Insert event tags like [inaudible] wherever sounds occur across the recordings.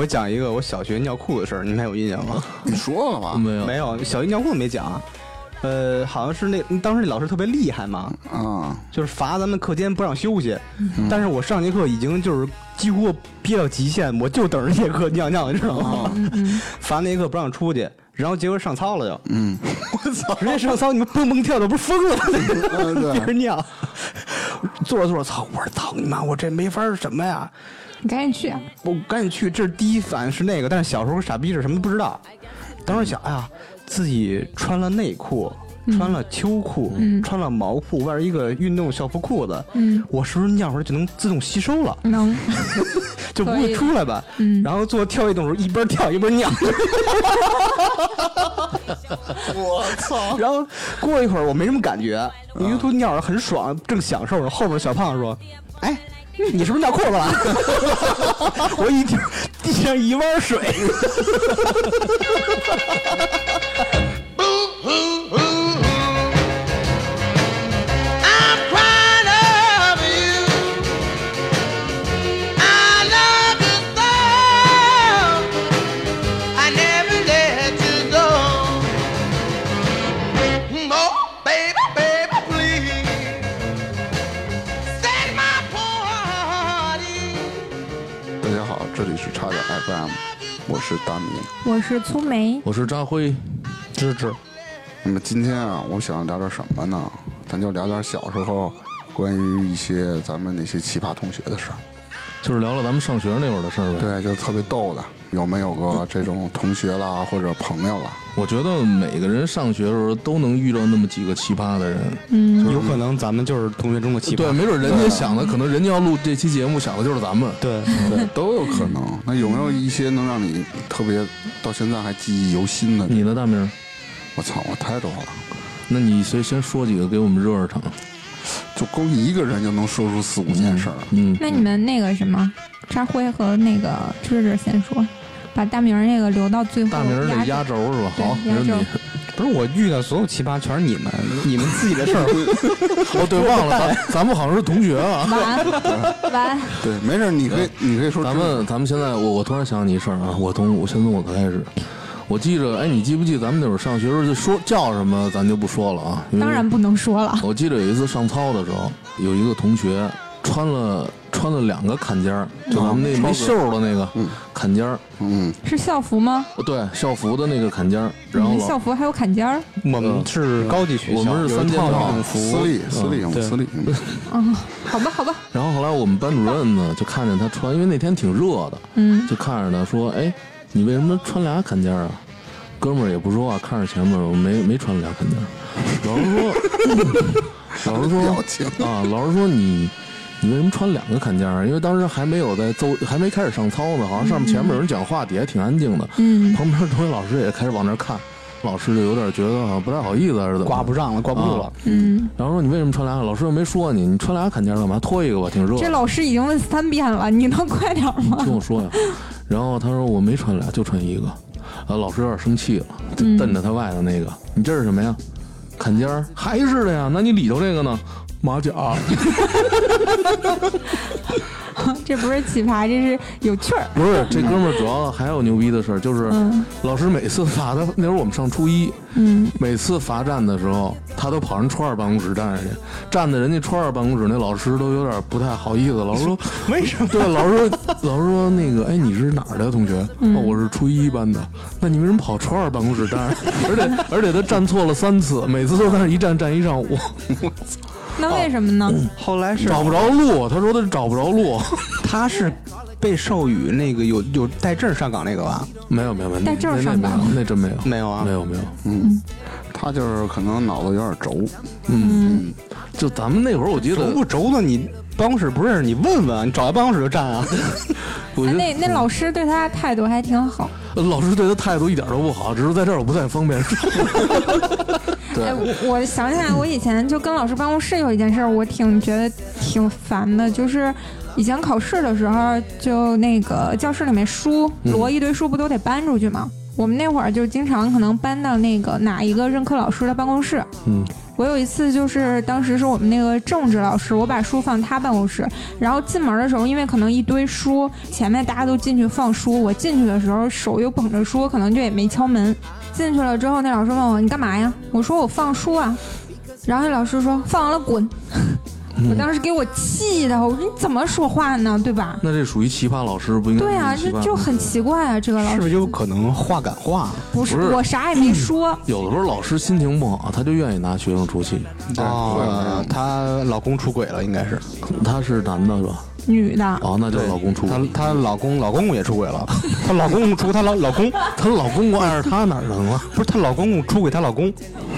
我讲一个我小学尿裤的事儿，你们还有印象吗？[laughs] 你说了吗？[laughs] 没有没有，小学尿裤没讲。呃，好像是那当时那老师特别厉害嘛，啊，就是罚咱们课间不让休息。但是我上节课已经就是几乎憋到极限，我就等着这节课尿尿，你知道吗？[laughs] 罚那节课不让出去，然后结果上操了就，嗯，我操！人家上操，你们蹦蹦跳的，不是疯了吗？嗯对憋着尿，坐着坐着，操！我说操你妈，我这没法什么呀？你赶紧去啊！我赶紧去，这是第一反应是那个，但是小时候傻逼是什么都不知道。当时想，哎呀，自己穿了内裤，穿了秋裤，穿了毛裤，外边一个运动校服裤子，嗯我是不是尿出来就能自动吸收了，能，[laughs] 就不会出来吧？[laughs] 嗯然后做跳跃动作，一边跳一边尿。[laughs] 我操！然后过一会儿我没什么感觉，因为都尿着很爽，正享受着。后边小胖说：“哎，[laughs] 你是不是尿裤子了？” [laughs] 我一听地上一汪水，[laughs] 我是大米。我是粗梅，我是扎辉，芝芝，那么今天啊，我想聊点什么呢？咱就聊点小时候关于一些咱们那些奇葩同学的事儿。就是聊聊咱们上学那会儿的事儿呗。对，就是特别逗的。有没有过这种同学啦，或者朋友啦？我觉得每个人上学的时候都能遇到那么几个奇葩的人。嗯，有可能咱们就是同学中的奇葩。对，没准人家想的，可能人家要录这期节目，想的就是咱们。对，对，都有可能。那有没有一些能让你特别到现在还记忆犹新的？你的，大名？我操，我太多了，那你先先说几个给我们热热场。就光一个人就能说出四五件事儿。嗯，那你们那个什么，扎辉和那个芝芝先说，把大明儿那个留到最后。大明儿那压轴是吧？好，没问压题轴。[laughs] 不是我遇到所有奇葩全是你们，你们自己的事儿。[laughs] 哦，对，[laughs] 忘了，咱咱们好像是同学啊。完完，对，没事儿，你可以，你可以说咱们咱们现在，我我突然想起一事儿啊，我从我先从我开始。我记着，哎，你记不记得咱们那会儿上学时候就说叫什么，咱就不说了啊。当然不能说了。我记得有一次上操的时候，有一个同学穿了穿了两个坎肩儿，就咱们那没袖儿的那个坎肩儿，嗯，是校服吗？哦对，校服的那个坎肩儿。然后校服还有坎肩儿？我们是高级学校，我们是三件套私立私立私立，嗯嗯，好吧，好吧，然后后来我们班主任呢就看见他穿，因为那天挺热的，嗯，就看着他说：“哎，你为什么穿俩坎肩儿啊？”哥们儿也不说话，看着前面，我没没穿俩坎肩儿。老师说，老师说 [laughs] 啊，老师说你你为什么穿两个坎肩儿？因为当时还没有在奏，还没开始上操呢，好像上面前面有人讲话，底下挺安静的。嗯旁边同学老师也开始往那儿看，老师就有点觉得好像不太好意思，还是怎么？挂不上了，挂不住了。嗯，然后说你为什么穿俩？老师又没说你，你穿俩坎肩干嘛？脱一个吧，挺热。这老师已经问三遍了，你能快点吗？听我说呀。然后他说我没穿俩，就穿一个。啊，老师有点生气了，瞪着他外头那个，你这是什么呀？坎肩儿还是的呀？那你里头这个呢？马甲。[laughs] [laughs] 这不是奇葩，这是有趣儿。不是，这哥们儿主要还有牛逼的事儿，就是嗯老师每次罚他，那会儿我们上初一，嗯，每次罚站的时候，他都跑人初二办公室站着去，站在人家初二办公室，那老师都有点不太好意思。老师说 [laughs] 为什么？[laughs] 对，老师说，老师说那个，哎，你是哪儿的同学？哦，我是初一班的。那你为什么跑初二办公室站着？而且而且他站错了三次，每次都在那儿一站站一上午，那为什么呢？后来是找不着路。他说他找不着路。[laughs] 他是被授予那个有有带证上岗那个吧？没有没有没有，带证上岗，那真没有，没有啊没有没有。嗯，他就是可能脑子有点轴，嗯，就咱们那会儿，我记轴得不轴的，你办公室不认识，你问问，你找他办公室就站啊。[laughs] 我觉得那那老师对他态度还挺好。老师对他态度一点都不好，只是在这儿我不太方便说。[laughs] 哎，我我想起来，我以前就跟老师办公室有一件事儿，我挺觉得挺烦的，就是以前考试的时候，就那个教室里面书嗯摞一堆书，不都得搬出去吗？我们那会儿就经常可能搬到那个哪一个任课老师的办公室，嗯，我有一次就是当时是我们那个政治老师，我把书放他办公室，然后进门的时候，因为可能一堆书，前面大家都进去放书，我进去的时候手又捧着书，可能就也没敲门。进去了之后，那老师问我你干嘛呀？我说我放书啊。然后那老师说放完了滚。我当时给我气的，我说你怎么说话呢？对吧？那这属于奇葩老师，不应该对啊，这就很奇怪啊，这个老师是不是有可能话赶话？不是不是我啥也没说，有的时候老师心情不好，他就愿意拿学生出气。哦，她老公出轨了，应该是。他是男的是吧？女的。哦，那叫老公出她轨。她她老公老公公也出轨了，[laughs] 她老公公出她老老公，她老公公爱着她哪儿能了？不是她老公公出轨她老公，[laughs]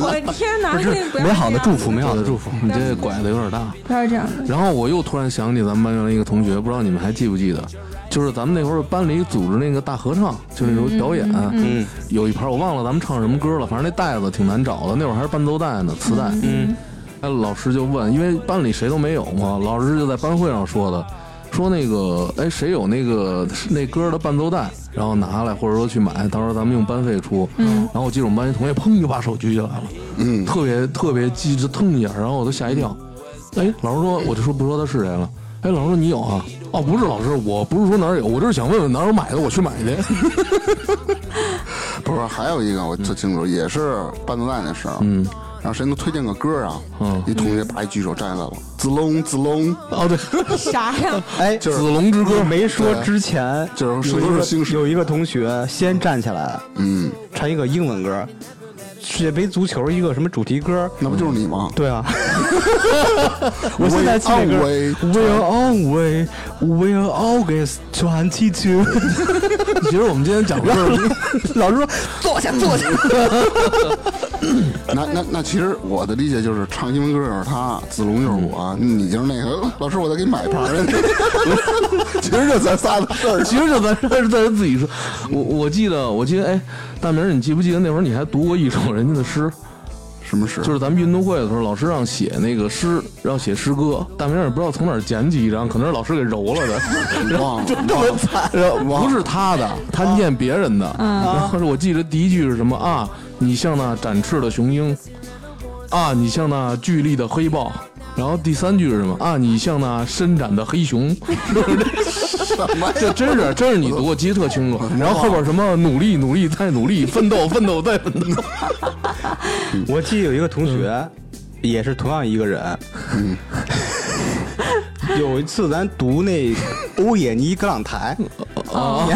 我的天哪！不是美好的祝福，美好的祝福。你这拐的有点大。不要这样。然后我又突然想起咱们班上一个同学，不知道你们还记不记得，就是咱们那会儿班里组织那个大合唱，就那种表演，嗯有一盘我忘了咱们唱什么歌了，反正那带子挺难找的，那会儿还是伴奏带呢，磁带。嗯，哎，老师就问，因为班里谁都没有嘛，老师就在班会上说的，说那个，哎，谁有那个那歌的伴奏带，然后拿来，或者说去买，到时候咱们用班费出。嗯，然后我记得我们班一同学砰就把手举起来了，嗯，特别特别机智，腾一下，然后我都吓一跳。哎，老师说，我就说不说他是谁了。哎，老师说你有啊？哦，不是老师，我不是说哪儿有，我就是想问问哪儿有买的，我去买去。[laughs] 不是，还有一个我特清楚，也是伴奏带那事儿，嗯，然后谁能推荐个歌啊？嗯一同学把一举手站起来了，子龙子龙，哦对，[laughs] 啥呀？哎，子龙之歌没说之前，就是有一个都是新有一个同学先站起来嗯，唱一个英文歌，世界杯足球一个什么主题歌。那不就是你吗？对啊，[laughs] 我现在记那歌 We're on way, we're always。[laughs] 其实我们今天讲的是，老师说坐下坐下。[laughs] 那那那其实我的理解就是唱英文歌就是他，子龙就是我，你就是那个老师，我再给你买一盘儿。其实就咱仨的事儿。其实就咱这是在自己说。我我记得，我记得，哎，大明，你记不记得那会儿你还读过一首人家的诗？什么诗？就是咱们运动会的时候，老师让写那个诗，让写诗歌。大明儿也不知道从哪儿捡起一张，可能是老师给揉了的，[laughs] 忘了，[laughs] 就这么惨。[laughs] 不是他的，他念别人的。然后是我记得第一句是什么啊？你像那展翅的雄鹰，啊，你像那巨力的黑豹。然后第三句是什么啊？你像那伸展的黑熊，这真是真是你读，我记得特清楚。[laughs] 然后后边什么努力努力再努力，奋斗奋斗再奋斗。[laughs] 我记得有一个同学，也是同样一个人。[laughs] 有一次咱读那欧也尼格朗台，啊，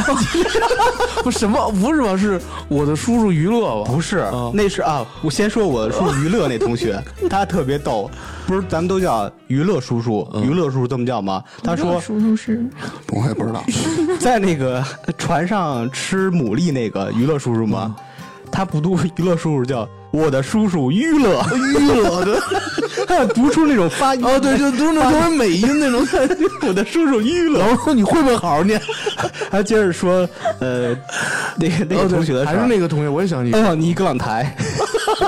不什么不是吧？是我的叔叔娱乐吧？不是啊，那是啊。我先说我的叔叔娱乐那同学，[laughs] 他特别逗，不是咱们都叫娱乐叔叔，娱乐叔叔这么叫吗？他说叔叔是我也不知道。[laughs] 在那个船上吃牡蛎那个娱乐叔叔吗？他不读娱乐叔叔叫我的叔叔娱乐娱乐的，[laughs] 他要读出那种发音哦，对，就都是那种美音那种。[laughs] 我的叔叔娱乐。老师说你会不会好好念？[laughs] 他接着说，呃，那个那个同学的事还是那个同学，我也想起。哦，尼格朗台，什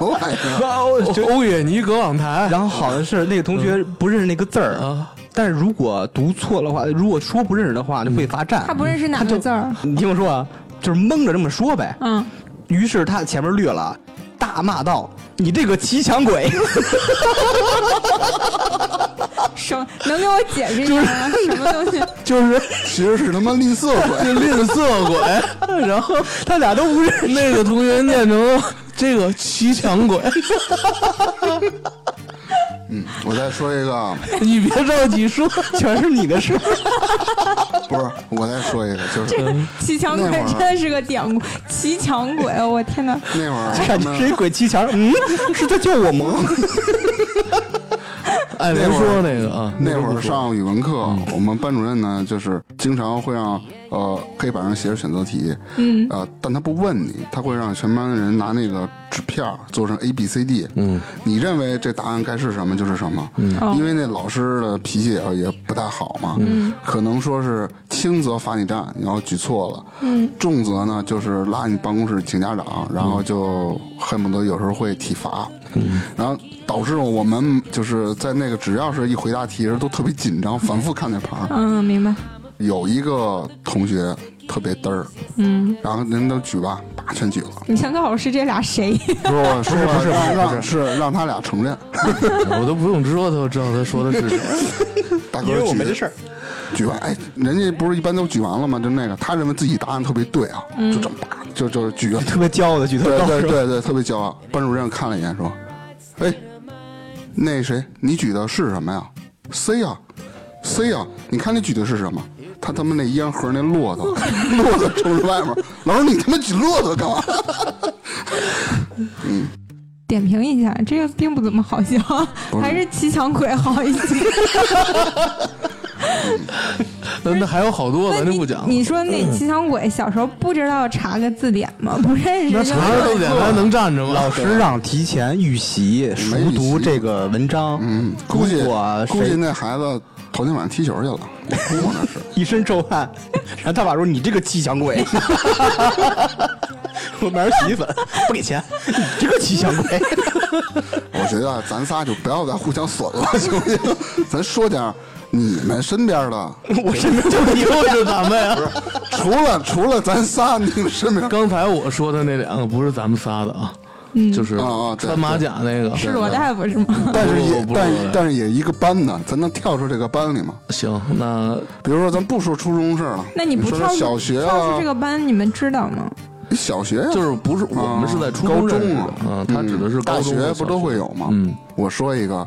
么玩意儿？欧欧也尼格朗台，然后好像是那个同学不认识那个字儿啊，但是如果读错的话，如果说不认识的话，就会罚站。他不认识哪个字儿？你听我说啊，就是蒙着这么说呗。嗯，于是他前面略了，大骂道：“你这个骑墙鬼 [laughs] 什能给我解释一下吗？什么东西？[laughs] 就是其实是他妈吝啬鬼。吝啬鬼。[laughs] 然后他俩都不认识，那个同学念成这个骑墙鬼。嗯，我再说一个，你别着急说，全是你的事。不是，我再说一个，就是骑墙鬼那真的是个典故，骑墙鬼，我天哪！那会儿谁鬼骑墙？嗯，是在叫我吗？[laughs] 哎，别说那个啊，那会儿上语文课，我们班主任呢，就是经常会让呃黑板上写着选择题，嗯，呃，但他不问你，他会让全班的人拿那个纸片做成 A B C D，嗯，你认为这答案该是什么就是什么，嗯，因为那老师的脾气也也不太好嘛，嗯，可能说是轻则罚你站，然后举错了，嗯，重则呢就是拉你办公室请家长，然后就恨不得有时候会体罚，嗯，然后导致我们就是在那个只要是一回答题的时候都特别紧张，反复看那牌。嗯，明白。有一个同学特别嘚儿，嗯，然后人都举吧，叭全举了，你想告诉我是这俩谁？不是不是让让是让他俩承认，我都不用知道他知道他说的是什么。大哥因为我举没这事儿。举完，哎，人家不是一般都举完了吗？就那个，他认为自己答案特别对啊，就这么叭，就就举了，特别骄傲的举特对高是吧？对对对，特别骄傲。班主任看了一眼说：“哎，那谁，你举的是什么呀？C 呀，C 呀，你看你举的是什么？”他他妈那烟盒那骆驼，[laughs] 骆驼冲着外面，老师你他妈举骆驼干嘛？[laughs] 点评一下，这个并不怎么好笑，还是骑墙鬼好一些。那那还有好多，咱就不讲了。你说那骑墙鬼小时候不知道查个字典吗？不认识就那查着字典还能站着吗？老师让提前预习熟读这个文章，嗯，估计估计谁那孩子头天晚上踢球去了。[laughs] 一身臭汗，然后他爸说：“你这个吉祥鬼，[laughs] 我买点洗衣粉不给钱，你这个吉祥鬼。[laughs] 我觉得咱仨就不要再互相损了，行不行？咱说点你们身边的，”我身边就你又是咱们呀！除了除了咱仨，你们身边刚才我说的那两个不是咱们仨的啊，就是啊啊穿马甲那个。是罗大夫是吗？但是也但但是也一个班的，咱能跳出这个班里吗？行，那比如说，咱不说初中事儿了，那你不说跳出小学啊跳出这，个班，你们知道吗？小学呀就是不是我们是在初中认识的中啊，嗯，他指的是大高中和学不都会有吗？嗯，我说一个，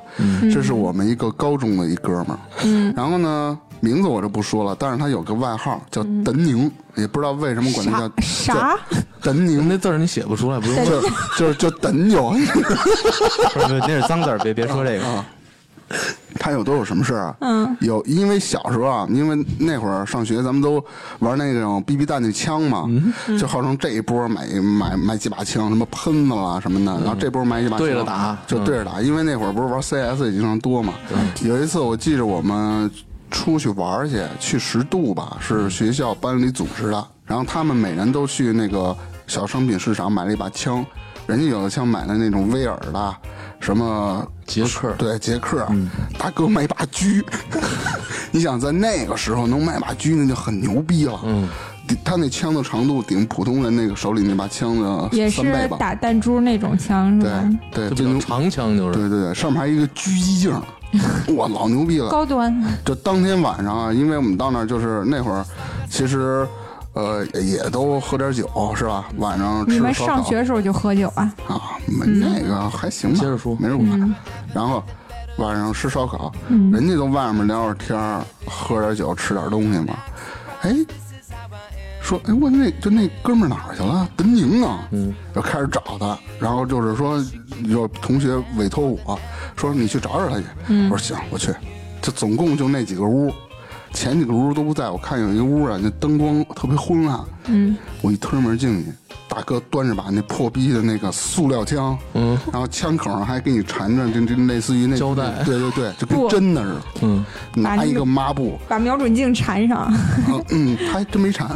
这是我们一个高中的一哥们儿，嗯，然后呢，名字我就不说了，但是他有个外号叫邓宁，也不知道为什么管他叫啥叫德宁，那字儿你写不出来，不用就是。就是就等有。不是，那是脏字儿，别别说这个啊。他有都有什么事儿啊？嗯，有，因为小时候啊，因为那会儿上学，咱们都玩那种 BB 弹那枪嘛，就号称这一波买买买几把枪，什么喷子啦什么的，然后这波买几把枪对着打就对着打，因为那会儿不是玩 CS 也经常多嘛。有一次我记着我们出去玩去，去十渡吧，是学校班里组织的，然后他们每人都去那个小商品市场买了一把枪，人家有的枪买的那种威尔的，什么捷克。对，捷克，大哥买把狙，[laughs] 你想在那个时候能买把狙，那就很牛逼了。嗯，他那枪的长度顶普通人那个手里那把枪的也是三倍吧。打弹珠那种枪是吧？对对，就长枪，就是。对对对，上面还有一个狙击镜，[laughs] 哇，老牛逼了。高端，就当天晚上啊，因为我们到那儿就是那会儿，其实呃也都喝点酒是吧？晚上吃你们烧烤上学时候就喝酒啊？啊，没那个还行吧，接着说没人管。然后晚上吃烧烤，人家都外面聊会儿天儿，喝点酒，吃点东西嘛。哎，说哎我那就那哥们儿哪儿去了？德宁啊，嗯，就开始找他，然后就是说有同学委托我说你去找找他去，我说行，我去。这总共就那几个屋。前几个屋都不在，我看有一个屋啊，那灯光特别昏暗。嗯，我一推门进去，大哥端着把那破逼的那个塑料枪，嗯，然后枪口上还给你缠着就就类似于那胶带。对对对，就跟布真的似的。嗯，拿一个抹布，把瞄准镜缠上，嗯嗯，他还真没缠，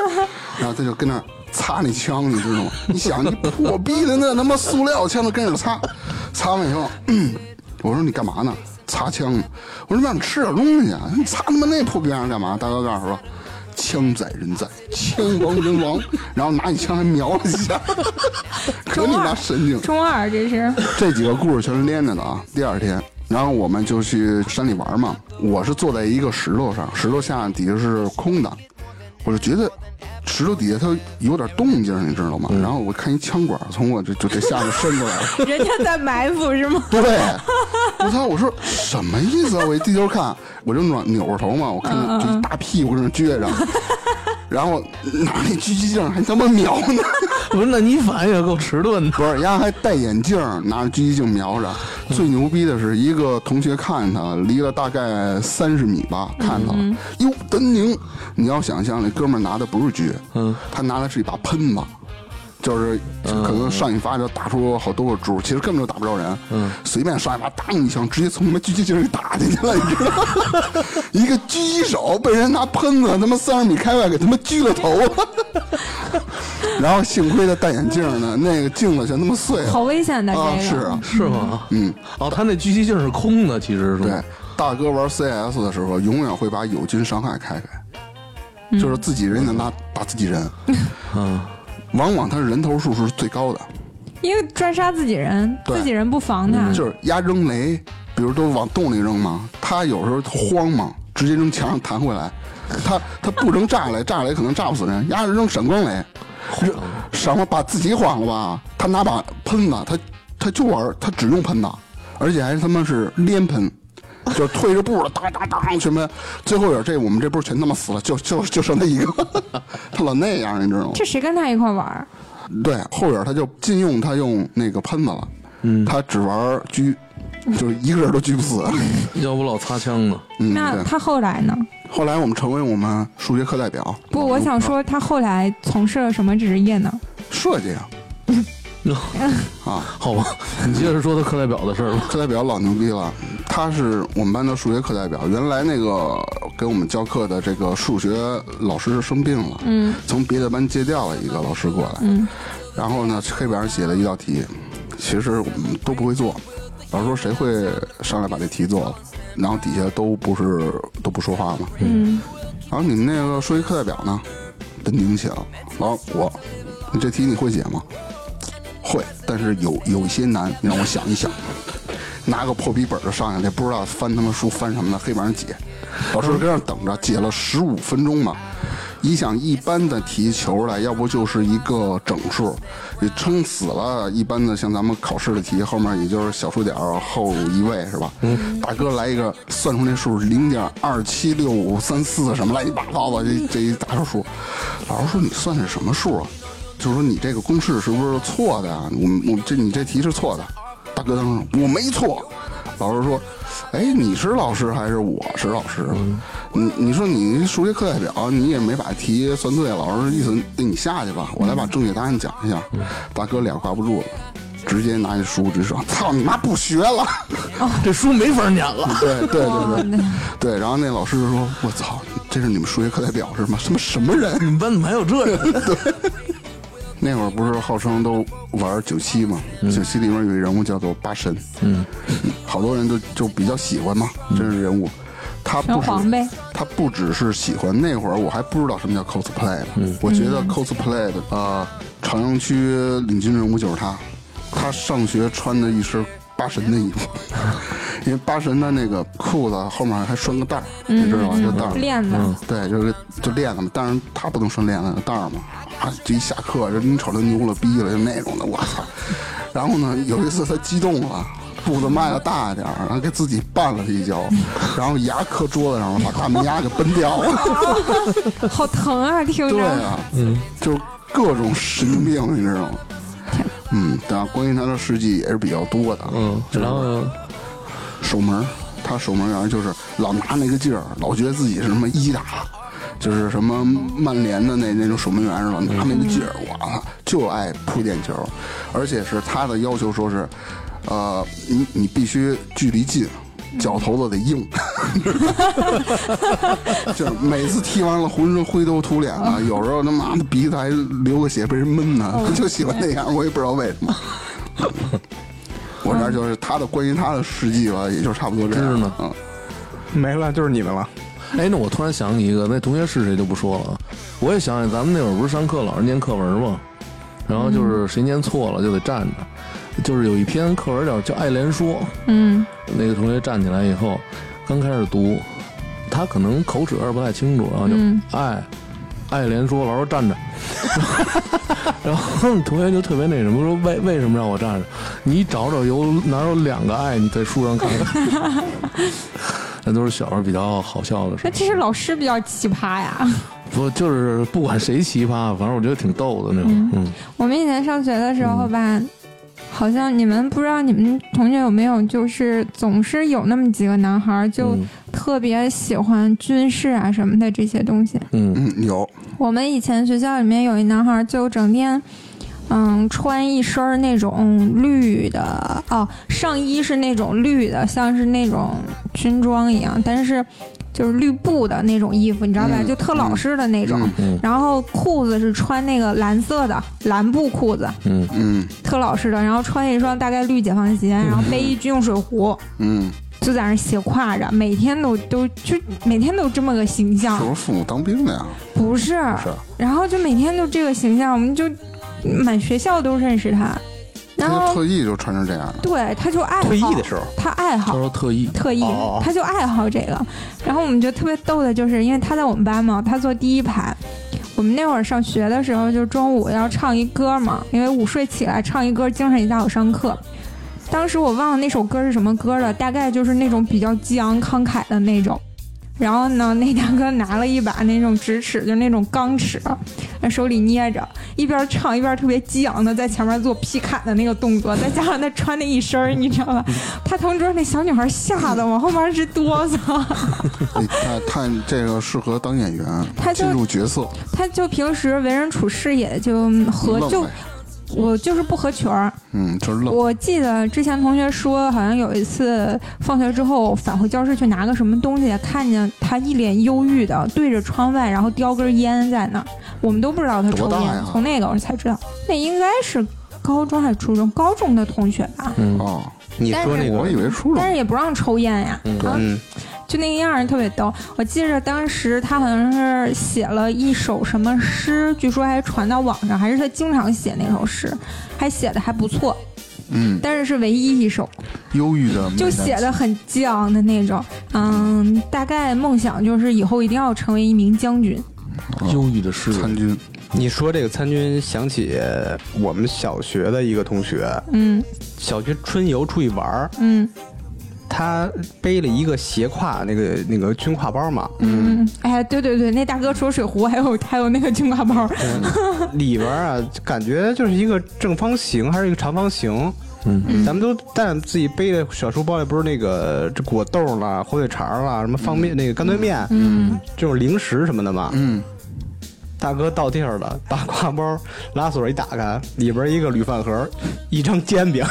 [laughs] 然后他就跟那儿擦那枪，你知道吗？[laughs] 你想，你破逼的那他妈塑料枪都跟着擦，擦完以后，嗯，[clears throat] 我说你干嘛呢？擦枪呢？我说让你吃点东西啊！你擦他妈那破逼玩意儿干嘛？大哥告诉我说，枪在人在，枪亡人亡，[laughs] 然后拿你枪还瞄了一下，[laughs] 可你妈神经！中二这是。这几个故事全是连着的啊。第二天，然后我们就去山里玩嘛。我是坐在一个石头上，石头下底下是空的，我就觉得石头底下它有点动静，你知道吗？然后我看一枪管从我这就这下面伸过来了。[laughs] 人家在埋伏是吗？对，我操！我说什么意思啊？我一低头看，我就扭扭着头嘛，我看见就一大屁股在那撅着，然后拿那狙击镜还他妈瞄呢。[laughs] 不是，那你反应也够迟钝的。不是，丫还戴眼镜，拿着狙击镜瞄着。最牛逼的是，一个同学看他，离了大概三十米吧，看他了。哟，丹宁，你要想象那哥们拿的不是狙，嗯，他拿的是一把喷子。就是可能上一发就打出好多个珠，其实根本就打不着人。嗯，随便上一发，当一枪，直接从他妈狙击镜里打进去了，你知道吗？[laughs] 一个狙击手被人拿喷子他妈三十米开外给他妈狙了头了。[laughs] 然后幸亏他戴眼镜呢，那个镜子全他妈碎了。好危险的这个。啊，是啊，是吗？嗯，哦，他那狙击镜是空的，其实是对？，大哥玩 CS 的时候，永远会把友军伤害开开。就是自己人能打打自己人，嗯，往往他是人头数是最高的。因为专杀自己人，自己人不防他。就是压扔雷，比如都往洞里扔嘛，他有时候慌嘛，直接扔墙上弹回来。他他不扔炸雷，[laughs] 炸雷可能炸不死人，压着扔闪光雷，扔闪光把自己晃了吧？他拿把喷子，他他就玩，他只用喷子，而且还他妈是连喷。就退着步了，当当当，什么最后有这我们这波全他妈死了，就就就剩他一个，他老那样，你知道吗？这谁跟他一块玩？对，后边他就禁用他用那个喷子了，嗯，他只玩狙，就是一个人都狙不死。[laughs] 要不老擦枪呢。嗯，那他后来呢？后来我们成为我们数学课代表，不，我想说他后来从事了什么职业呢？设计啊，[laughs] 啊，好吧，你接着说他课代表的事儿吧。课代表老牛逼了，他是我们班的数学课代表。原来那个给我们教课的这个数学老师生病了，嗯，从别的班借调了一个老师过来，嗯，然后呢，黑板上写了一道题，其实我们都不会做，老师说谁会上来把这题做了，然后底下都不是都不说话嘛，嗯，然后你们那个数学课代表呢，登顶起来了，老师我，你这题你会解吗？会，但是有有一些难，你让我想一想。拿个破笔本就上去，了不知道翻他妈书翻什么的，黑板上解。老师跟那儿等着，解了十五分钟嘛。你想一般的题求来，要不就是一个整数，你撑死了。一般的像咱们考试的题，后面也就是小数点后一位是吧？嗯。大哥来一个，算出那数零点二七六五三四什么乱七八糟的，这这一大数数。老师说你算的是什么数啊？就是说你这个公式是不是错的啊、我我这你这题是错的。大哥当时说我没错。老师说，哎，你是老师还是我是老师？你你说你数学课代表，你也没把题算对，老师意思那你下去吧，我来把正确答案讲一下。大哥脸挂不住了。直接拿起书直说：“操你妈，不学了！”这书没法念了。[laughs] 对对对对对，然后那老师就说：“我操，这是你们数学课代表是吗？什么什么人？你们班怎么还有这人？[laughs] 那会儿不是号称都玩九七嘛？九七里面有一人物叫做八神，嗯，[laughs] 好多人都就比较喜欢嘛，这是人物。他不他不只是喜欢，那会儿我还不知道什么叫 cosplay 呢。我觉得 cosplay 的呃，朝阳区领军人物就是他。他上学穿的一身八神的衣服，[laughs] 因为八神的那个裤子后面还拴个带儿，你知道吗？就带儿。链子，对，就是就链子嘛，但是他不能拴链子的带儿嘛，啊，这一下课，人你瞅他牛了逼了，就那种的，我操！然后呢，有一次他激动了，步子迈的大一点儿，然后给自己绊了一跤，然后牙磕桌子上了，把大门牙给崩掉了。好疼啊！听着，[laughs] 对啊，嗯，就各种神经病，你知道吗？嗯，当然，关于他的事迹也是比较多的。嗯，然后守门，他守门员就是老拿那个劲儿，老觉得自己是什么一打，就是什么曼联的那那种守门员似的，拿那个劲儿，我，就爱扑点球，而且是他的要求说是，呃，你你必须距离近。脚头子得硬，就每次踢完了浑身灰头土脸的，有时候他妈的鼻子还流个血被人闷呢，就喜欢那样，我也不知道为什么。我这儿就是他的关于他的事迹吧，也就差不多这样。呢。嗯，没了，就是你们了。哎，那我突然想起一个，那同学是谁就不说了。我也想起咱们那会儿不是上课老是念课文吗？然后就是谁念错了就得站着，就是有一篇课文叫叫《爱莲说》，嗯，那个同学站起来以后，刚开始读，他可能口齿有点不太清楚，然后就嗯爱爱莲说，老师站着，[laughs] 然后同学就特别那什么说为为什么让我站着？你找找有哪有两个爱？你在书上看看。[laughs] 那都是小时候比较好笑的事那。其实老师比较奇葩呀。[laughs] 不就是不管谁奇葩，反正我觉得挺逗的那种。嗯我们以前上学的时候吧，好像你们不知道你们同学有没有，就是总是有那么几个男孩就嗯特别喜欢军事啊什么的这些东西。嗯嗯，有，我们以前学校里面有一男孩儿，就整天，嗯，穿一身儿那种绿的哦，上衣是那种绿的，像是那种军装一样，但是就是绿布的那种衣服，你知道吧？嗯就特老式的那种。嗯然后裤子是穿那个蓝色的蓝布裤子，嗯嗯特老式的。然后穿一双大概绿解放鞋，然后背一军用水壶，嗯就在那儿斜挎着，每天都都就每天都这么个形象是，不是父母当兵的呀？不是，是然后就每天就这个形象，我们就满学校都认识他，然后特意就穿成这样的。对他就爱好退役的时候，他爱好他说特意，特意哦，他就爱好这个。然后我们觉得特别逗的就是，因为他在我们班嘛，他坐第一排。我们那会儿上学的时候，就中午要唱一歌嘛，因为午睡起来唱一歌，精神一下好上课。当时我忘了那首歌是什么歌了，大概就是那种比较激昂慷慨的那种。然后呢，那大哥拿了一把那种直尺，就是那种钢尺，在手里捏着，一边唱一边特别激昂的在前面做劈砍的那个动作，再加上他穿那一身，你知道吧？[laughs] 他同桌那小女孩吓得往后面直哆嗦。你看，看这个适合当演员，他进入角色，他就平时为人处事也就和就。我就是不合群儿。嗯，就是愣。我记得之前同学说，好像有一次放学之后返回教室去拿个什么东西，看见他一脸忧郁的对着窗外，然后叼根烟在那儿。我们都不知道他抽烟从那个我才知道，那应该是高中还是初中？高中的同学吧。嗯，哦，你说那个我以，为初中但是也不让抽烟呀，啊，嗯，就那个样儿特别逗。我记着当时他好像是写了一首什么诗，据说还传到网上，还是他经常写那首诗，还写的还不错，嗯，但是是唯一一首，忧郁的，就写的很激昂的那种。嗯，大概梦想就是以后一定要成为一名将军。忧郁的诗人，参军，你说这个参军，想起我们小学的一个同学，嗯。小学春游出去玩儿，嗯他背了一个斜挎那个那个军挎包嘛，嗯，哎，对对对，那大哥除了水壶，还有还有那个军挎包。里边啊，感觉就是一个正方形还是一个长方形。嗯，咱们都但自己背的小书包里不是那个这果冻啦、火腿肠啦、什么方便那个干脆面，嗯，这种零食什么的嘛。嗯，大哥到地儿了，把挎包拉锁一打开，里边一个铝饭盒，一张煎饼。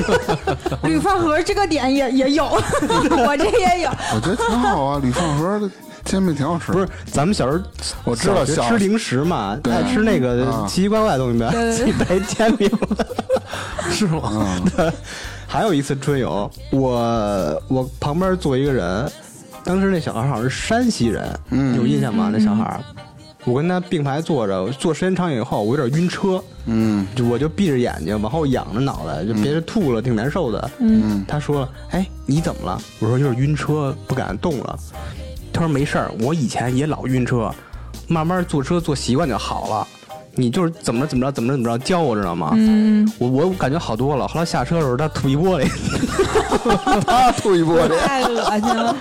[laughs] 铝饭盒这个点也也有，[laughs] 我这也有。我觉得挺好啊，铝饭盒的煎饼挺好吃。不是，咱们小时候我知道小吃零食嘛，爱吃那个啊奇奇怪怪的东西呗，对对自己带煎饼。[laughs] 是吗？嗯，还有一次春游，我我旁边坐一个人，当时那小孩好像是山西人，嗯有印象吗？那小孩，我跟他并排坐着，坐时间长以后，我有点晕车，嗯就我就闭着眼睛往后仰着脑袋，就别人吐了，挺难受的。嗯，他说：“哎，你怎么了？”我说：“就是晕车，不敢动了。”他说：“没事儿，我以前也老晕车，慢慢坐车坐习惯就好了。你就是怎么着怎么着怎么着怎么着教我知道吗？嗯，我我感觉好多了。后来下车的时候，他吐一玻璃，[laughs] 他吐一玻璃。[laughs] 太恶心了。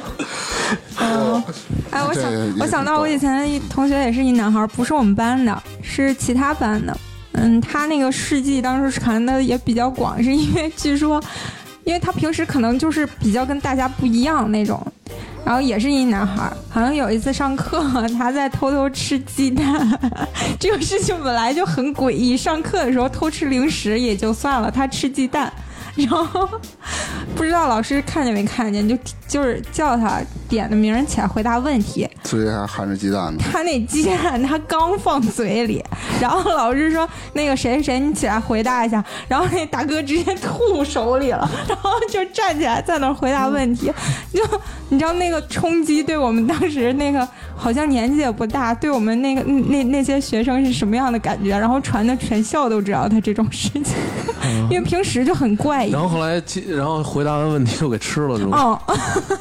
嗯，哎，我想我想到我以前一同学也是一男孩，不是我们班的，是其他班的。嗯，他那个事迹当时传的也比较广，是因为据说，因为他平时可能就是比较跟大家不一样那种。然后也是一男孩，好像有一次上课，他在偷偷吃鸡蛋。[laughs] 这个事情本来就很诡异，上课的时候偷吃零食也就算了，他吃鸡蛋，然后 [laughs] 不知道老师看见没看见，就就是叫他点的名人起来回答问题，嘴里还含着鸡蛋呢。他那鸡蛋他刚放嘴里，然后老师说那个谁谁谁你起来回答一下，然后那大哥直接吐手里了，然后就站起来在那儿回答问题，就你知道那个冲击对我们当时那个好像年纪也不大，对我们那个那那些学生是什么样的感觉，然后传的全校都知道他这种事情，因为平时就很怪异然。后后来，然后回答完问题又给吃了，是吗？哦，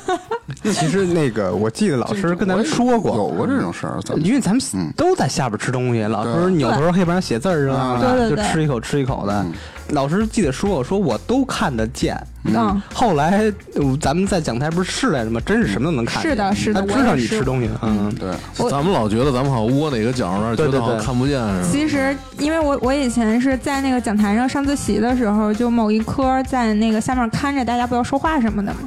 [laughs] 其实那个我记得老师跟咱们说有过，这种事儿，因为咱们嗯都在下边吃东西，老师对扭头黑板上写字儿啊，对对对就吃一口吃一口的。老师记得说我，说我都看得见。嗯，后来呃咱们在讲台不是试来着吗？真是什么都能看见。是的是的他知道你吃东西，嗯，对，咱们老觉得咱们好像窝哪个角那儿，觉对对对得好像看不见似的。其实，因为我我以前是在那个讲台上上自习的时候，就某一科在那个下面看着大家不要说话什么的嘛。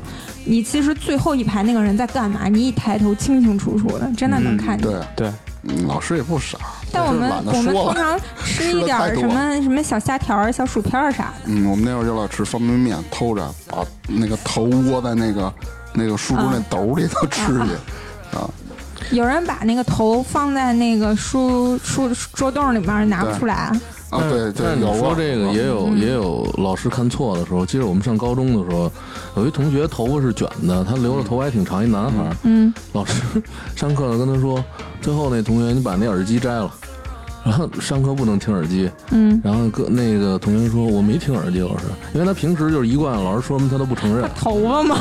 你其实最后一排那个人在干嘛？你一抬头清清楚楚的，真的能看见。对，对。嗯老师也不傻，但我们我们。通常吃一点儿什么什么小虾条儿、小薯片儿啥的。嗯，我们那会儿就老吃方便面，偷着把那个头窝在那个那个书桌那斗里头吃去。啊，有人把那个头放在那个书书桌洞里面拿不出来。啊，对对，但是你有过说这个也有嗯也有老师看错的时候。记得我们上高中的时候，有一同学头发是卷的，他留的头发还挺长，一男孩儿。嗯，老师上课呢跟他说，最后那同学你把那耳机摘了，然后上课不能听耳机。嗯，然后个那个同学说我没听耳机，老师，因为他平时就是一贯老师说什么他都不承认。头发嘛，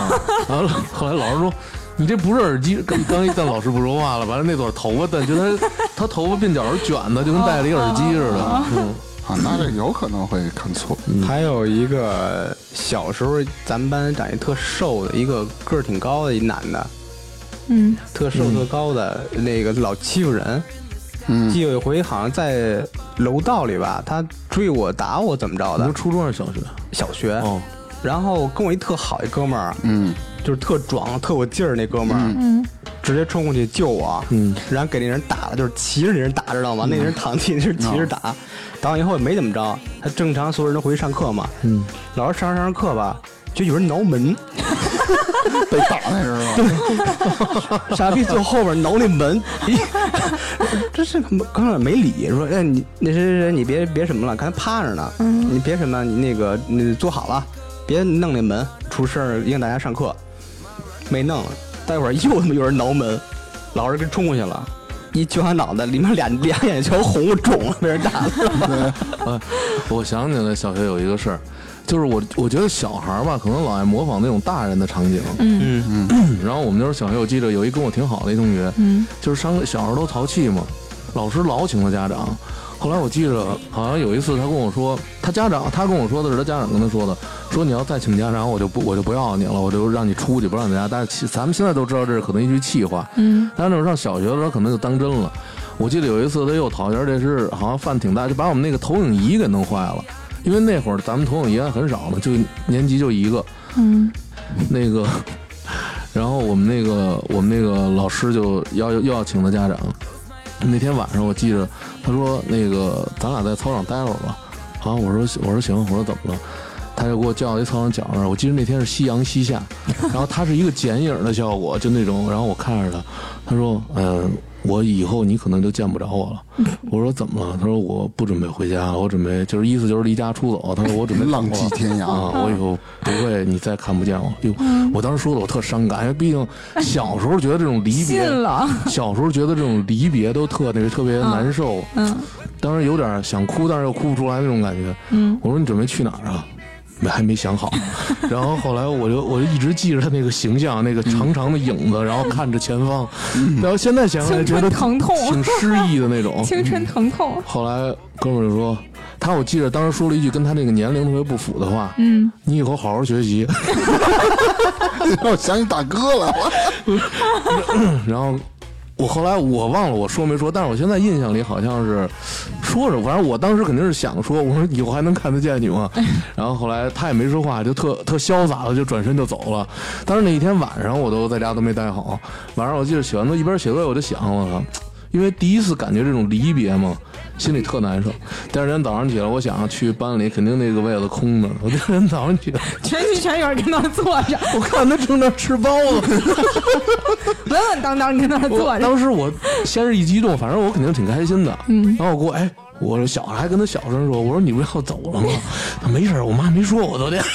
然后后来老师说。你这不是耳机，刚刚一但老师不说话了，完了那朵头发，但觉得他他头发鬓角是卷的，就跟戴了一个耳机似的。嗯啊，那这有可能会看错。还有一个小时候咱们班长一特瘦的一个个儿挺高的一男的，嗯，特瘦特高的那个老欺负人。嗯，记得有一回好像在楼道里吧，他追我打我怎么着的你说？初中还是小学？小学，哦，然后跟我一特好一哥们儿，嗯，就是特壮特有劲儿那哥们儿，嗯，直接冲过去救我，嗯，然后给那人打了，就是骑着那人打，知道吗？那人躺地，那是骑着打，打完以后也没怎么着，他正常所有人都回去上课嘛，嗯，老师上着上着课吧，就有人挠门，[laughs] 被打那是吗？[laughs] 傻逼坐后边挠那门，咦 [laughs] 这是刚开始没理，说哎你那谁谁谁你别别什么了，刚才趴着呢，你别什么，你那个你坐好了，别弄那门，出事儿影响大家上课，没弄，待会儿又他妈有人挠门，老师给冲过去了。一揪他脑袋，里面俩俩眼球红肿了，被人打了。啊，我想起来小学有一个事儿，就是我我觉得小孩儿吧，可能老爱模仿那种大人的场景。嗯然后我们那时候小学，我记得有一跟我挺好的一同学，嗯，就是上小时候都淘气嘛，老师老请他家长。后来我记着好像有一次他跟我说，他家长他跟我说的是他家长跟他说的，说你要再请家长，我就不我就不要你了，我就让你出去，不让你在家。但是咱们现在都知道这是可能一句气话，嗯，但是那时候上小学的时候可能就当真了。我记得有一次他又讨厌这事，好像犯挺大，就把我们那个投影仪给弄坏了。因为那会儿咱们投影仪还很少呢，就年级就一个，嗯，那个，[laughs] 然后我们那个我们那个老师就要又要请他家长。那天晚上我记着，他说那个咱俩在操场待会儿吧。好，我说我说行，我说怎么了？他就给我叫到一操场角那儿。我记得那天是夕阳西下，然后他是一个剪影的效果，就那种。然后我看着他，他说：“嗯、我以后你可能就见不着我了。”我说：“怎么了？”他说：“我不准备回家，我准备就是意思就是离家出走。”他说：“我准备 [laughs] 浪迹 [laughs] 天涯啊，我以后不会你再看不见我。”哟，我当时说的我特伤感，因为毕竟小时候觉得这种离别 [laughs] 小时候觉得这种离别都特那个特别难受，嗯当时有点想哭，但是又哭不出来那种感觉。嗯，我说你准备去哪儿啊？没还没想好，[laughs] 然后后来我就我就一直记着他那个形象，那个长长的影子，[laughs] 然后看着前方，然后现在想起来觉得疼痛，挺诗意的那种。[laughs] 青春疼痛，后来哥们儿就说，他我记得当时说了一句跟他那个年龄特别不符的话，嗯，你以后好好学习。让我想起大哥了。然后我后来我忘了我说没说，但是我现在印象里好像是说着，反正我当时肯定是想说，我说以后还能看得见你吗？然后后来他也没说话，就特特潇洒的就转身就走了。但是那一天晚上我都在家都没待好，晚上我记得写完作业一边写作业我就想我操，因为第一次感觉这种离别嘛。心里特难受。第二天早上起来，我想去班里，肯定那个位子空着。我第二天早上起来，全体全员跟那儿坐着，我看他正在吃包子。[laughs] 稳稳当当跟那儿坐着。当时我先是一激动，反正我肯定挺开心的。嗯然后我给我哎，我说小还跟他小声说，我说你不要走了吗？他没事儿我妈没说我昨天。[laughs]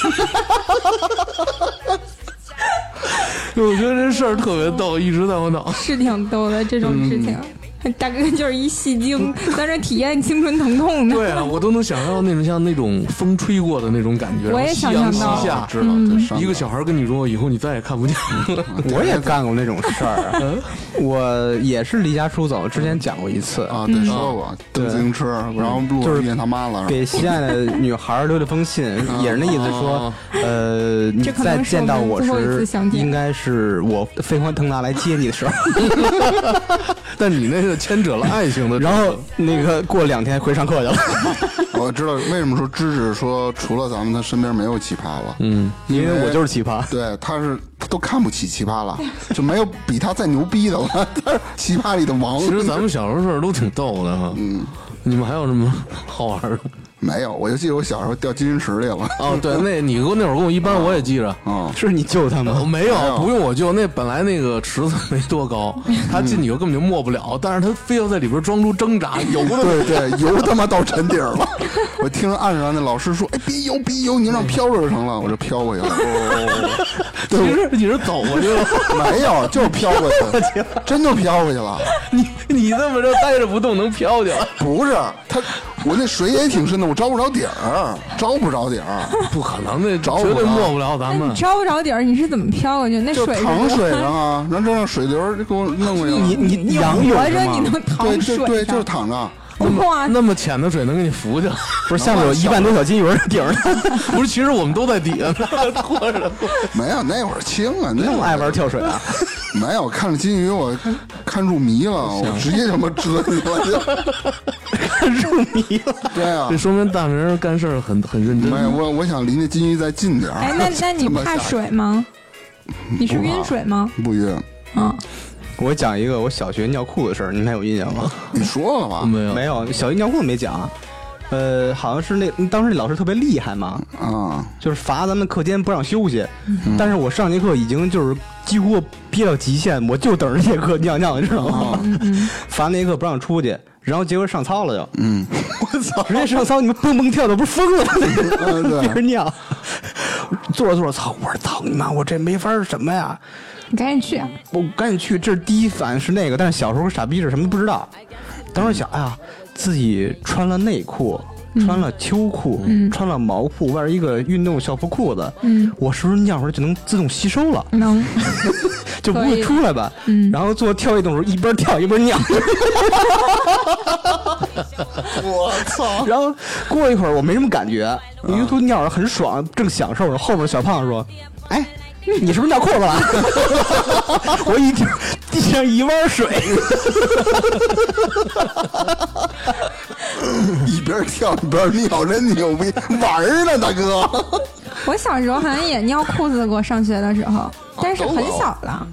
我觉得这事儿特别逗，一直在我脑。是挺逗的这种事情。[laughs] 大哥就是一戏精，在这体验青春疼痛呢。对啊，我都能想象到那种像那种风吹过的那种感觉，夕阳西想象到。下，一个小孩跟你说，以后你再也看不见了。[laughs] 我也干过那种事儿，[laughs] 我也是离家出走，之前讲过一次，啊，对，说过蹬自行车，然后路就是上遇见他妈了，给心爱的女孩留了封信，也是那意思说，呃，你再见到我时应该是我飞黄腾达来接你的时候。但你那个牵扯了爱情的，然后那个过两天回上课去了，[laughs] 我知道为什么说芝芝说除了咱们，他身边没有奇葩了。嗯，因为我就是奇葩。对，他是他都看不起奇葩了，就没有比他再牛逼的了。[laughs] 他是奇葩里的王。其实咱们小时候事儿都挺逗的哈。嗯，你们还有什么好玩的？没有，我就记得我小时候掉金鱼池里了。哦，对，那你跟我那会儿跟我一般，我也记着。啊，[laughs] 是你救他哦吗？没有没，有不用我救。那本来那个池子没多高，他进去以后根本就没不了，但是他非要在里边装出挣扎，游的对 [laughs] 对，游他妈到沉底儿了。我听着岸上那老师说：“哎，别游，别游，你让飘着就成了。[laughs] ”我就飘过去了。哦其实你是走过去了，没有，就是飘过去了，真就飘过去了。你 [laughs] 你这么着待着不动能飘掉？[laughs] 不是他，我那水也挺深的，我着不着底儿，着不着底儿，[laughs] 不可能，的着不绝对着没不了咱们你。着不着底儿？你是怎么飘过去？那水是淌水上啊，然后就让水流就给我弄过去了。你你你仰泳活着是吗你能淌对水对对，上就是躺着。哇，那么浅的水能给你浮去？不是下面有一万多小金鱼儿顶着，[laughs] 不是，其实我们都在底下呢，拖着。没有，那会儿轻啊，那会儿那么爱玩跳水啊？[laughs] 没有看着金鱼，我看入迷了，我直接他妈折进去了就。[laughs] 入迷了。对啊这，说明大明干事儿很很认真。没有我我想离那金鱼再近点儿。哎，那那你怕水吗？你是晕水吗？不晕，嗯，我讲一个我小学尿裤的事儿，你们还有印象吗？你说了吗？没有没有，小学尿裤没讲。呃，好像是那当时那老师特别厉害嘛，啊，就是罚咱们课间不让休息。嗯但是我上节课已经就是几乎憋到极限，我就等着这节课尿尿，你知道吗？罚那节课不让出去，然后结果上操了就，嗯，我操！人家上操，你们蹦蹦跳的，不是疯了吗？嗯对 [laughs] 憋着尿，坐着坐着，操！我说操你妈，我这没法儿什么呀？你赶紧去。我赶紧去，这是第一反应是那个，但是小时候傻逼是什么都不知道。当时想，哎呀，自己穿了内裤，穿了秋裤，穿了毛裤，外边一个运动校服裤子，嗯我是不是尿出来就能自动吸收了，能，[laughs] 就不会出来吧？嗯然后做跳跃动作，一边跳一边尿。[laughs] 我操！[laughs] 然后过一会儿我没什么感觉，因为都尿着很爽，正享受着。后边小胖子说：“哎，[laughs] 你是不是尿裤子了？” [laughs] 我一听地上一汪水，[laughs] 一边跳一边尿，真牛逼，玩儿呢，大哥。我小时候好像也尿裤子过，上学的时候，但是很小了，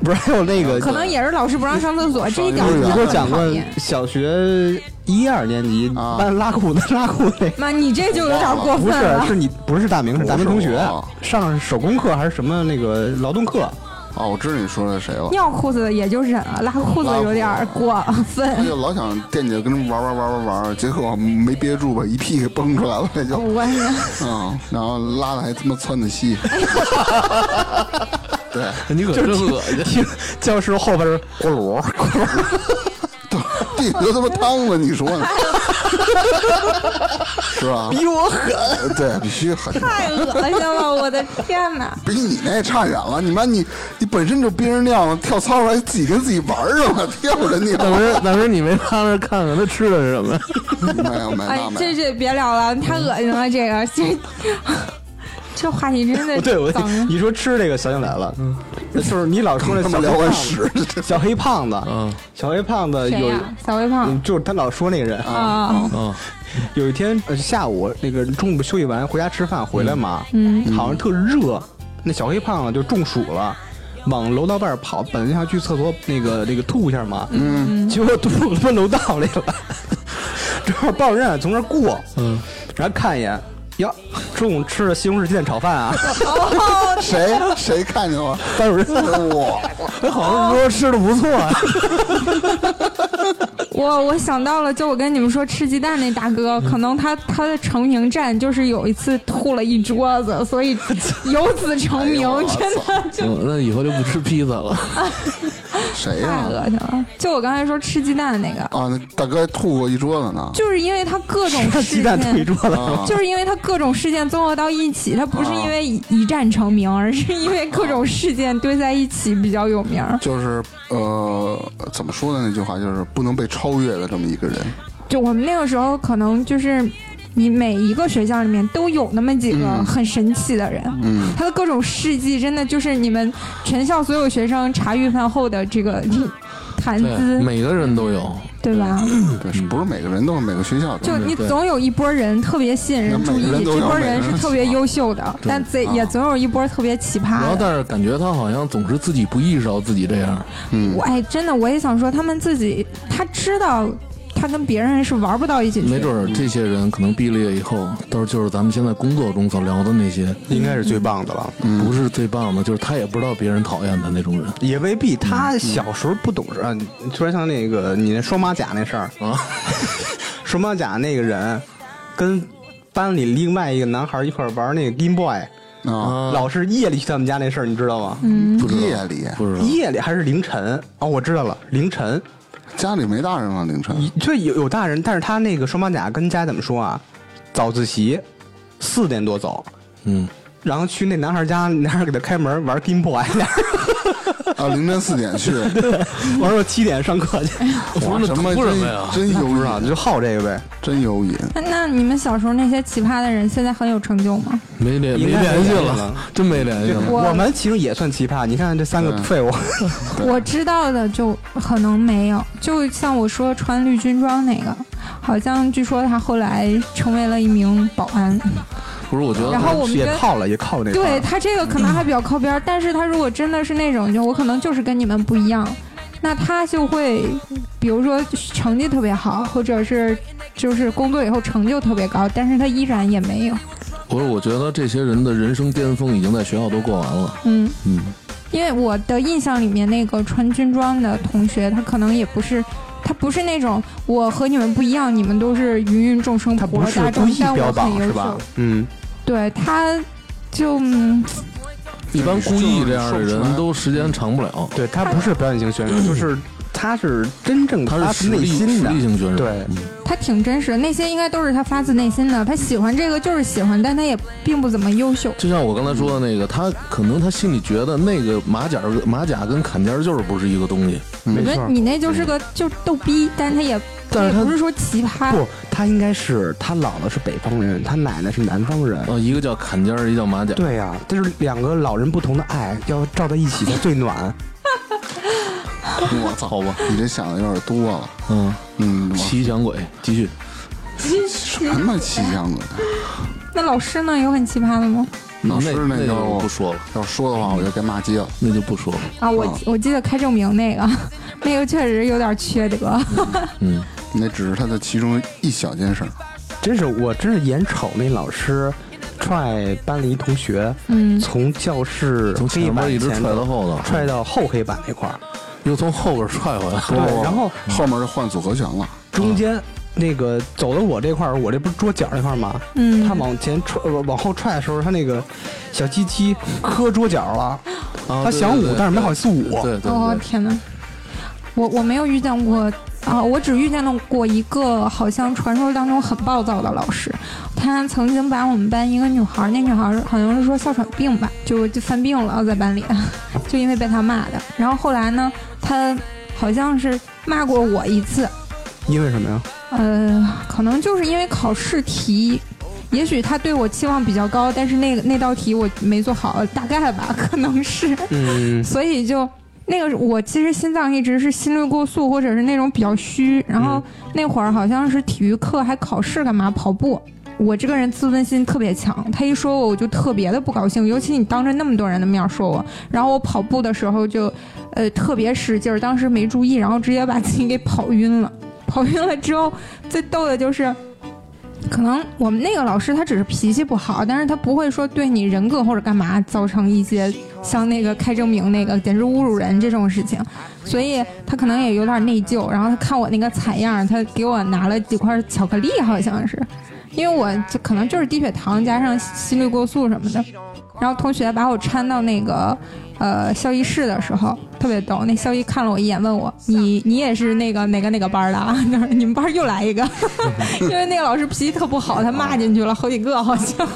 [laughs] 不是还有那个可能也是老师不让上厕所，这一点你就给我讲过。小学一二年级拉裤子拉裤子那个。妈，你这就有点过，分了。不是是你不是大明，是大明同学上手工课还是什么那个劳动课？哦，我知道你说的谁了。尿裤子也就忍了，拉裤子有点过他分。就老想惦记着跟人玩玩玩玩玩，结果没憋住吧，一屁给崩出来了，那就嗯，然后拉的还他妈窜的稀。[laughs] 对，[laughs] 你可真恶心。听教室后边是锅炉，锅炉，地都他妈汤了，你说呢？[laughs] 是吧？比我狠。对，必须狠，太恶心了，我的天哪！[laughs] 比你那差远了。你妈你你本身就憋着尿了，跳操还自己跟自己玩上了，跳着尿。大明儿，大明儿，你没趴那看看他吃的是什么？没有没有哎那，没有。这这别聊了，太恶心了，这个这这话题真的 [laughs] 对我。你说吃这个想起来了，就是你老说那他妈聊小黑胖完屎子，，小黑胖子，嗯。小黑胖子有？小黑胖。嗯就是他老说那个人。啊，嗯，有一天呃下午那个中午休息完回家吃饭回来嘛，嗯，好像特热，那小黑胖子就中暑了。往楼道外边跑，本来想去厕所那个那个吐一下嘛，嗯，结果吐他妈楼道里了，[laughs] 正好报人从那儿过，嗯，然后看一眼，哟，中午吃的西红柿鸡蛋炒饭啊，谁谁看见了？班主任，哇，好像说吃的不错啊。我我想到了，就我跟你们说吃鸡蛋那大哥，可能他他的成名战就是有一次吐了一桌子，所以由此成名，哎真的就嗯那以后就不吃披萨了。[laughs] 谁呀太？恶心了。就我刚才说吃鸡蛋的那个，啊，那大哥还吐过一桌子呢。就是因为他各种 [laughs] 事鸡蛋退件。桌子，啊，就是因为他各种事件综合到一起，他不是因为一一战成名，[laughs] 而是因为各种事件堆在一起比较有名。就是呃，怎么说呢？那句话就是不能被超越的这么一个人。就我们那个时候，可能就是你每一个学校里面都有那么几个嗯很神奇的人，嗯，他的各种事迹真的就是你们全校所有学生茶余饭后的这个谈，资，每个人都有。对吧？对，不是每个人都是每个学校都就你总有一波人特别吸引人注意，这波人是特别优秀的，但这也总有一波特别奇葩然后。但是感觉他好像总是自己不意识到自己这样。嗯我哎，真的，我也想说，他们自己他知道。他跟别人是玩不到一起去。没准儿这些人可能毕了业以后，到时候就是咱们现在工作中所聊的那些，应该是最棒的了。不是最棒的，就是他也不知道别人讨厌他那种人也未必，他小时候不懂事啊。你说像那个你那双马甲那事儿，啊。[laughs] 双马甲那个人跟班里另外一个男孩一块儿玩那个 Game Boy，啊，老是夜里去他们家那事儿，你知道吗？不知道夜里不知道。夜里还是凌晨？哦，我知道了，凌晨。家里没大人吗？凌晨一这有有大人，但是他那个双马甲跟家怎么说啊？早自习四点多走，嗯，然后去那男孩家，男孩给他开门玩 Game Boy，啊，凌晨四点去，[laughs] 玩到七点上课去。哇，那什么什么呀真真有不知道，瘾，就好这个呗。真有瘾。那那你们小时候那些奇葩的人，现在很有成就吗？没联没联系了了，真没联系了。我我们其实也算奇葩，你看这三个废物，我知道的就可能没有，就像我说穿绿军装那个，好像据说他后来成为了一名保安。不是，我觉得然后我们跟也靠了，也靠那个对他这个可能还比较靠边儿，但是他如果真的是那种，就我可能就是跟你们不一样，那他就会，比如说成绩特别好，或者是就是工作以后成就特别高，但是他依然也没有，不是，我觉得这些人的人生巅峰已经在学校都过完了。嗯。嗯，因为我的印象里面，那个穿军装的同学，他可能也不是，他不是那种我和你们不一样，你们都是芸芸众生、他不普罗大众但我很优榜是吧秀。？嗯，对，他就嗯。一般故意这样的人都时间长不了，对他不是表演型选手，就是他是真正他是实力实心的力。型选手。对嗯他挺真实的，那些应该都是他发自内心的。他喜欢这个就是喜欢，但他也并不怎么优秀。就像我刚才说的那个，他可能他心里觉得那个马甲马甲跟坎肩儿就是不是一个东西。我觉得没错。你那就是个就逗逼，但他也但是他不是说奇葩。不，他应该是他姥姥是北方人，他奶奶是南方人。哦，一个叫坎肩儿，一个叫马甲。对呀、这是两个老人不同的爱，要照在一起才最暖。[laughs] 我操，好吧，你这想的有点多了。嗯，嗯，我骑响鬼，继续。什么奇想鬼？那老师呢，有很奇葩的吗？老师那就不说了，要说的话，我就该骂街了。那就不说了。啊，我啊我记得开证明那个，[laughs] 那个确实有点缺德。嗯，那只是他的其中一小件事儿。真是我真是眼瞅那老师踹班里一同学，嗯，从教室从黑板前面一直踹到后头，踹到后黑板那块儿，又从后边踹回来。对，然后后面就换组合拳了。中间那个走到我这块儿，我这不是桌角那块儿吗？嗯他往前踹，呃往后踹的时候，他那个小鸡鸡磕桌角了。啊他想舞，但是没好意思舞。对对哦对，天哪，我我没有遇见过啊，我只遇见了过一个好像传说当中很暴躁的老师，他曾经把我们班一个女孩，那女孩好像是说哮喘病吧，就就犯病了在班里，[laughs] 就因为被他骂的。然后后来呢，他好像是骂过我一次，因为什么呀？呃，可能就是因为考试题，也许他对我期望比较高，但是那个那道题我没做好，大概吧，可能是。嗯，所以就那个我其实心脏一直是心率过速，或者是那种比较虚。然后那会儿好像是体育课还考试干嘛跑步。我这个人自尊心特别强，他一说我我就特别的不高兴，尤其你当着那么多人的面说我，然后我跑步的时候就，呃，特别使劲儿，当时没注意，然后直接把自己给跑晕了。[laughs] 跑晕了之后，最逗的就是，可能我们那个老师他只是脾气不好，但是他不会说对你人格或者干嘛造成一些像那个开证明那个简直侮辱人这种事情，所以他可能也有点内疚。然后他看我那个采样，他给我拿了几块巧克力，好像是，因为我就可能就是低血糖加上心率过速什么的。然后同学把我搀到那个呃校医室的时候，特别逗。那校医看了我一眼，问我：“你你也是那个哪个哪个班的啊？”就是你们班又来一个，[laughs] 因为那个老师脾气特不好，他骂进去了好几个，好像。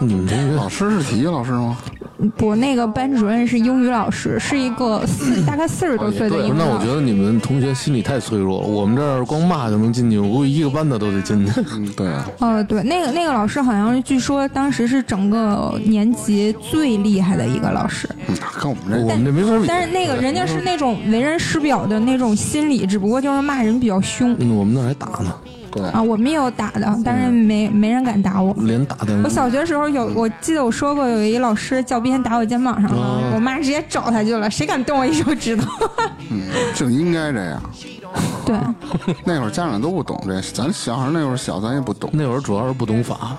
你们同学老师是体育老师吗？不，那个班主任是英语老师，是一个四大概四十多岁的英语那我。觉得你们同学心理太脆弱了。我们这儿光骂就能进去，我估计一个班的都得进去。[laughs] 嗯，对啊，呃，对，那个那个老师好像是据说当时是整个年级最厉害的一个老师，嗯，跟我们这我们这没法比。但是那个人家是那种为人师表的那种心理，只不过就是骂人比较凶嗯，我们那还打呢，对啊。我们也有打的，但是没没人敢打我。连打的我小学时候有，我记得我说过有一老师教鞭打我肩膀上了，我妈直接找他去了，谁敢动我一手指头？[laughs] 嗯，就应该这样。对，[laughs] 那会儿家长都不懂这，咱小孩那会儿小，咱也不懂。那会儿主要是不懂法，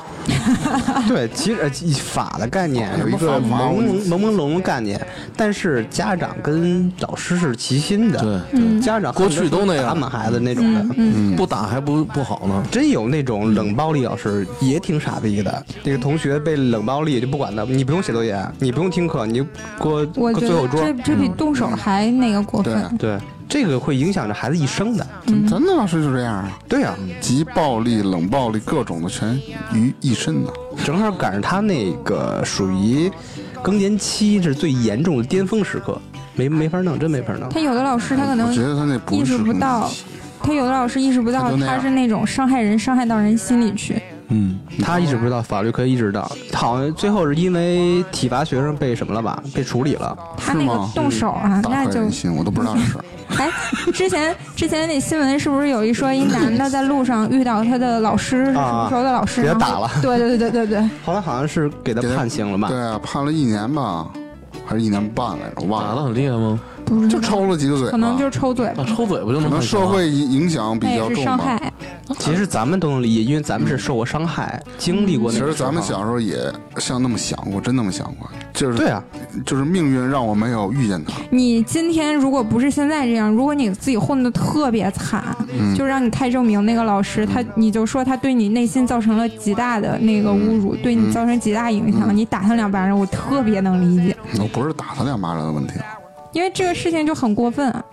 [laughs] 对，其实呃法的概念有一个什么法朦朦朦胧的概念，但是家长跟老师是齐心的。对家长过去都那样打满孩子那种的。不打还不不好呢。真有那种冷暴力老师，也挺傻逼的。那个同学被冷暴力就不管他，你不用写作业，你不用听课，你就给我我觉得搁最后桌这。这比动手还那个过分。对，这个会影响着孩子一生的。咱咱的老师就这样啊，对呀、集暴力、冷暴力各种的全于一身的。正好赶上他那个属于更年期是最严重的巅峰时刻，没没法弄，真没法弄。他有的老师他可能我觉得他那意识不到，他有的老师意识不到他是那种伤害人、伤害到人心里去。嗯，他意识不到，法律可以意识到。好像最后是因为体罚学生被什么了吧？被处理了。他那个动手啊，大那就我都不知道这事儿。哎，之前之前那新闻是不是有一说一男的在路上遇到他的老师，是什么时候的老师，然后给他打了对对对对对对，后来好像是给他判刑了吧？对啊，判了一年吧，还是一年半来着，我忘打的了，很厉害吗？不是就抽了几个嘴，可能就是抽嘴啊，巴，抽嘴不就可能社会影影响比那也是较重害。其实咱们都能理解，因为咱们是受过伤害，经历过其那其。实咱们小时候也像那么想过，真那么想过，就是对啊，就是命运让我没有遇见他。你今天如果不是现在这样，如果你自己混的特别惨，嗯。就让你开证明那个老师，他你就说他对你内心造成了极大的那个侮辱，对你造成极大影响，你打他两巴掌，我特别能理解，我不是打他两巴掌的问题，因为这个事情就很过分啊。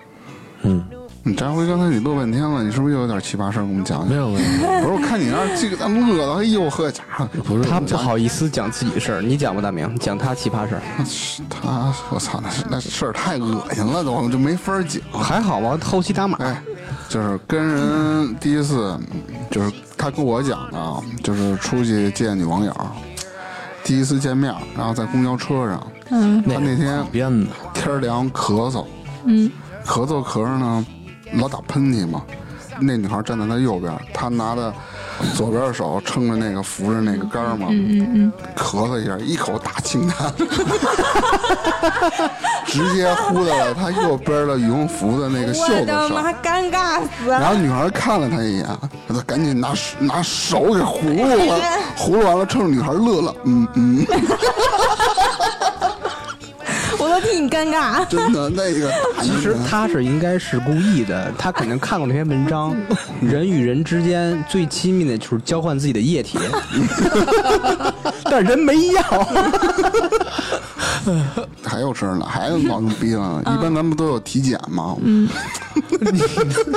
你张辉刚才你乐半天了，你是不是又有点奇葩事儿给我们讲讲？没有没有，不是，我看你那儿这个咱们乐的，哎呦呵家伙，不是他不好意思讲自己的事儿，你讲吧，大明，讲他奇葩事儿，他我操，那那事儿太恶心了，都我就没法讲。还好吧？后期打码，哎，就是跟人第一次，就是他跟我讲的啊，就是出去见女网友，第一次见面，然后在公交车上，嗯他那天编的，天凉咳嗽，嗯，咳嗽咳着呢，老打喷嚏嘛。那女孩站在他右边，他拿着左边的手撑着那个扶着那个杆儿嘛，嗯嗯咳嗽一下，一口大清痰，[laughs] 直接呼到了他右边的羽绒服的那个袖子上。尴尬死了！然后女孩看了他一眼，他赶紧拿拿手给葫芦了，葫芦完了，趁着女孩乐了，嗯嗯，[laughs] 我替你尴尬。真的那个其实他是应该是故意的，他肯定看过那篇文章。人与人之间最亲密的就是交换自己的液体，[laughs] 但人没要。还有事儿呢，还有老牛逼了。一般咱们都有体检吗，嗯，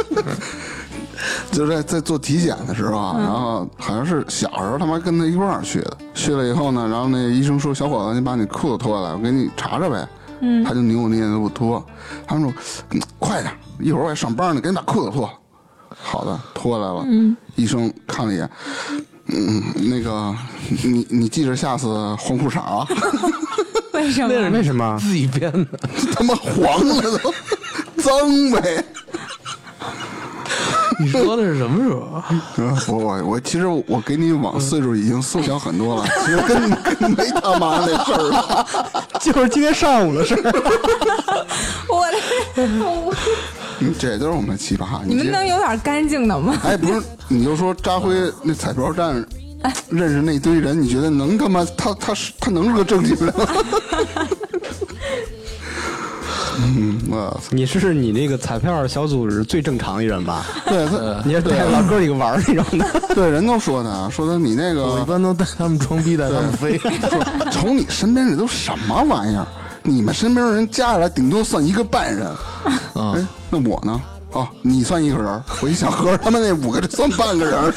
[laughs] 就是在在做体检的时候啊，然后好像是小时候他妈跟他一块儿去的，去了以后呢，然后那医生说：“小伙子，你把你裤子脱下来，我给你查查呗。”嗯，他就扭扭捏捏的不脱，他们说：“嗯快点，一会儿我还上班呢，赶紧把裤子脱。”好的，脱下来了。嗯，医生看了一眼，嗯，那个你你记着下次换裤衩啊。[laughs] 为什么？为什么？自己编的，[laughs] 他妈黄了都，脏呗。你说的是什么时候啊？我 [laughs] 我我，其实我给你往岁数已经缩小很多了，其实跟跟没他妈那事儿了。[laughs] 就是今天上午的事儿。[laughs] 我的，这都是我们奇葩。你们能有点干净的吗？哎，不是，你就说扎辉那彩票站认识那堆人，你觉得能他妈他他是他能是个正经人吗？嗯，我操，[laughs] 你是你那个彩票小组是最正常的人吧？对他 [laughs] 你是带着老哥几个玩儿那种的。[laughs] 对人都说他，说他你那个我一般都带他们装逼，带他们飞。说瞅你身边这都什么玩意儿？你们身边人加起来顶多算一个半人。啊哎，那我呢？哦，你算一个人儿。我一想，合着他们那五个，这算半个人儿。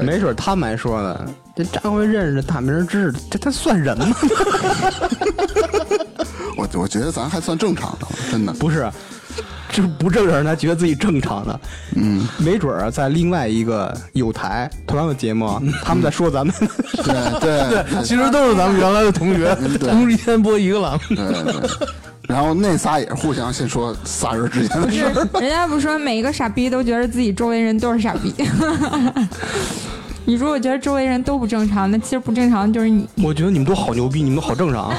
没准他们还说呢，这张辉认识的大明知识，这他算人吗？我我觉得咱还算正常的，真的。不是，这不正常人他觉得自己正常的。嗯，没准儿在另外一个有台同样的节目，他们在说咱们。对 [laughs] 对对其实都是咱们原来的同学，对同时间播一个栏目。对对。然后那仨也是互相先说仨人之间的事儿。人家不说每一个傻逼都觉得自己周围人都是傻逼，[laughs] 你如果觉得周围人都不正常，那其实不正常的就是你。我觉得你们都好牛逼，你们都好正常。[laughs]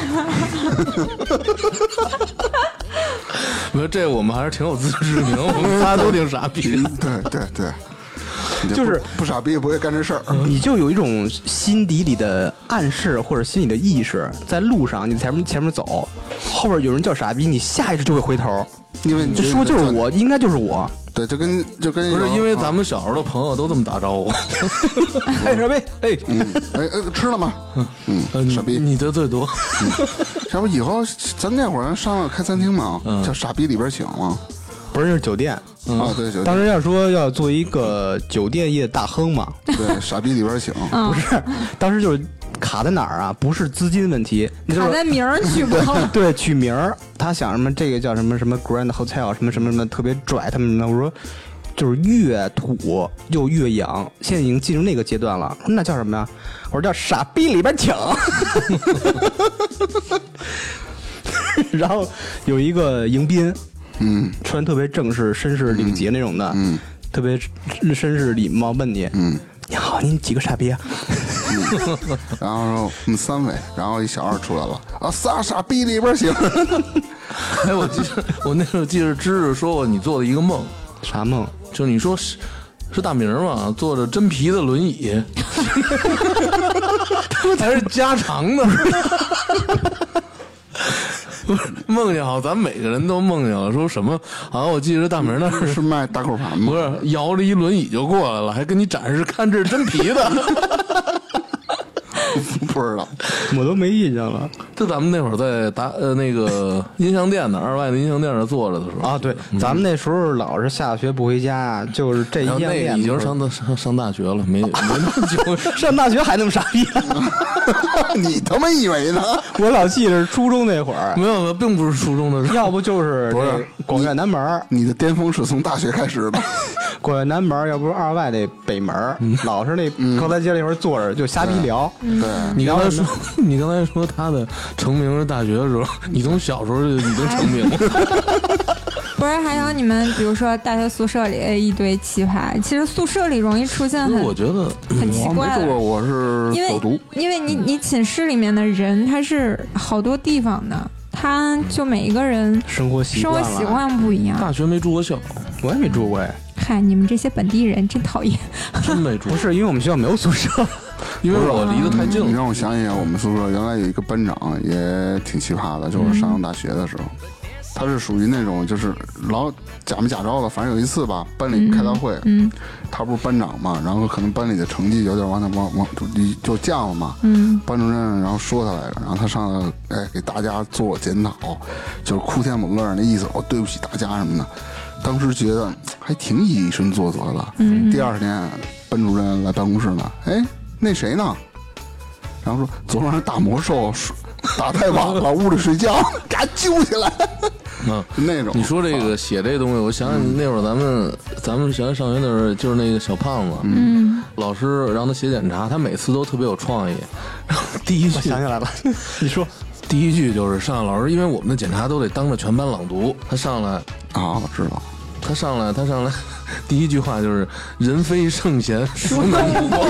没有这我们还是挺有自知之明，我们仨都挺傻逼的。对对对，[laughs] 就是不不傻逼也不会干这事儿。你就有一种心底里的暗示或者心里的意识，在路上你前面前面走，后边有人叫傻逼，你下意识就会回头，因为这说就是我，应该就是我。对，就跟就跟不是因为啊咱们小时候的朋友都这么打招呼，[laughs] 哎，傻逼，哎，嗯，哎哎，吃了吗？呃 [laughs] 嗯，你傻逼。你得罪多。要不以后咱那会儿上了开餐厅嘛，叫傻逼里边请嘛。不是那是酒店。啊，对，当时要说要做一个酒店业大亨嘛，对傻逼里边请。[laughs] 嗯不是，当时就是卡在哪儿啊？不是资金问题，那就是卡在名儿取不好。[laughs] 对，取名儿，他想什么这个叫什么什么 Grand Hotel 什么什么什么特别拽他们的，我说就是越土又越洋，现在已经进入那个阶段了。那叫什么呀？我说叫傻逼里边请。[laughs] 然后有一个迎宾，嗯穿特别正式、绅士、领结那种的，嗯。特别绅士礼貌问你，嗯，你好，你几个傻逼啊？然后说我们三位，然后一小二出来了。啊，仨傻逼里边行。[laughs] 哎，我记得我那时候记得知识说过你做的一个梦，啥梦？就你说是是大明嘛，坐着真皮的轮椅，[laughs] 还是加长的。不 [laughs] 是梦见好，咱每个人都梦见了，说什么？好像我记得大明那儿是卖大口盘吗？不是摇着一轮椅就过来了，还跟你展示看这是真皮的。[laughs] 不知道。我都没印象了。就咱们那会儿在达呃那个音像店呢二外的音像店那坐着的时候啊，对，咱们那时候老是下学不回家，就是这一样然后那已经上大上上大学了，没没那 [laughs] 么久。上大学还那么傻逼、[laughs] 你他妈以为呢？我老记着初中那会儿，没有，没有，并不是初中的时候。要不就是不是广院南门儿，你的巅峰是从大学开始的。广院南门，要不是二外那北门儿，老是那高台街那块儿坐着就瞎逼聊。对，你刚才说，[laughs] 你刚才说他的成名是大学的时候，你从小时候就已经成名了。[laughs] 不是，还有你们，比如说大学宿舍里一堆奇葩，其实宿舍里容易出现很我觉得，很奇怪没怪的住过，我是因为走读。因为你你寝室里面的人他是好多地方的，他就每一个人生活习生活惯，习惯不一样。大学没住过校，我也没住过哎，嗨，你们这些本地人真讨厌。真没住不，是因为我们学校没有宿舍，因为我离得太近了。你让我想起来，我们宿舍原来有一个班长也挺奇葩的，就是上大学的时候，他是属于那种就是老假模假招的。反正有一次吧，班里开大会，嗯他不是班长嘛，然后可能班里的成绩有点往那往往就就降了嘛。嗯班主任然后说他来着，然后他上来哎给大家做检讨，就是哭天抹泪儿那意思，哦对不起大家什么的。当时觉得还挺以身作则的。嗯第二天班主任来办公室呢，哎那谁呢？然后说昨晚上打魔兽打太晚了，屋里睡觉，[laughs] 给他揪起来。嗯，就 [laughs] 那种你说这个写这东西，我想起那会儿咱们咱们学上学的时候，就是那个小胖子，嗯，老师让他写检查，他每次都特别有创意。然 [laughs] 后第一我句想起来了，你说第一句就是上来老师，因为我们的检查都得当着全班朗读，他上来啊，我知道。他上来，他上来，第一句话就是“人非圣贤，孰能无过”。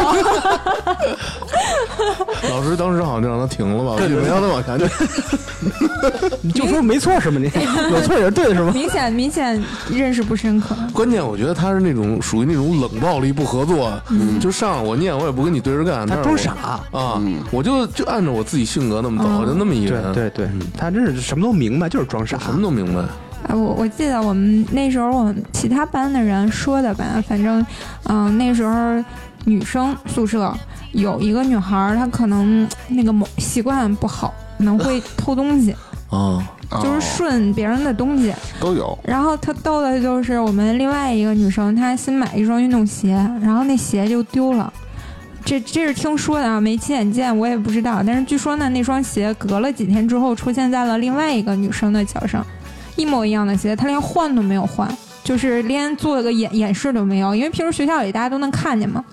[laughs] 老师当时好像就让他停了吧，我记得没让他往下念。[laughs] 你就说没错是吗？你 [laughs] 有错也是对的是吗？明显明显认识不深刻。关键我觉得他是那种属于那种冷暴力不合作，就上我念我也不跟你对着干，他装傻啊，我就就按照我自己性格那么走，就那么一人，对对对，他真是什么都明白，就是装傻。什么都明白。啊，我我记得我们那时候我们其他班的人说的吧，反正，嗯、那时候女生宿舍有一个女孩儿，她可能那个某习惯不好，可能会 [laughs] 偷东西，啊，就是哦顺别人的东西。都有。然后她逗的就是我们另外一个女生，她新买一双运动鞋，然后那鞋就丢了。这这是听说的啊，没亲眼见，我也不知道。但是据说呢，那双鞋隔了几天之后出现在了另外一个女生的脚上，一模一样的鞋，她连换都没有换，就是连做个演演示都没有，因为平时学校里大家都能看见嘛。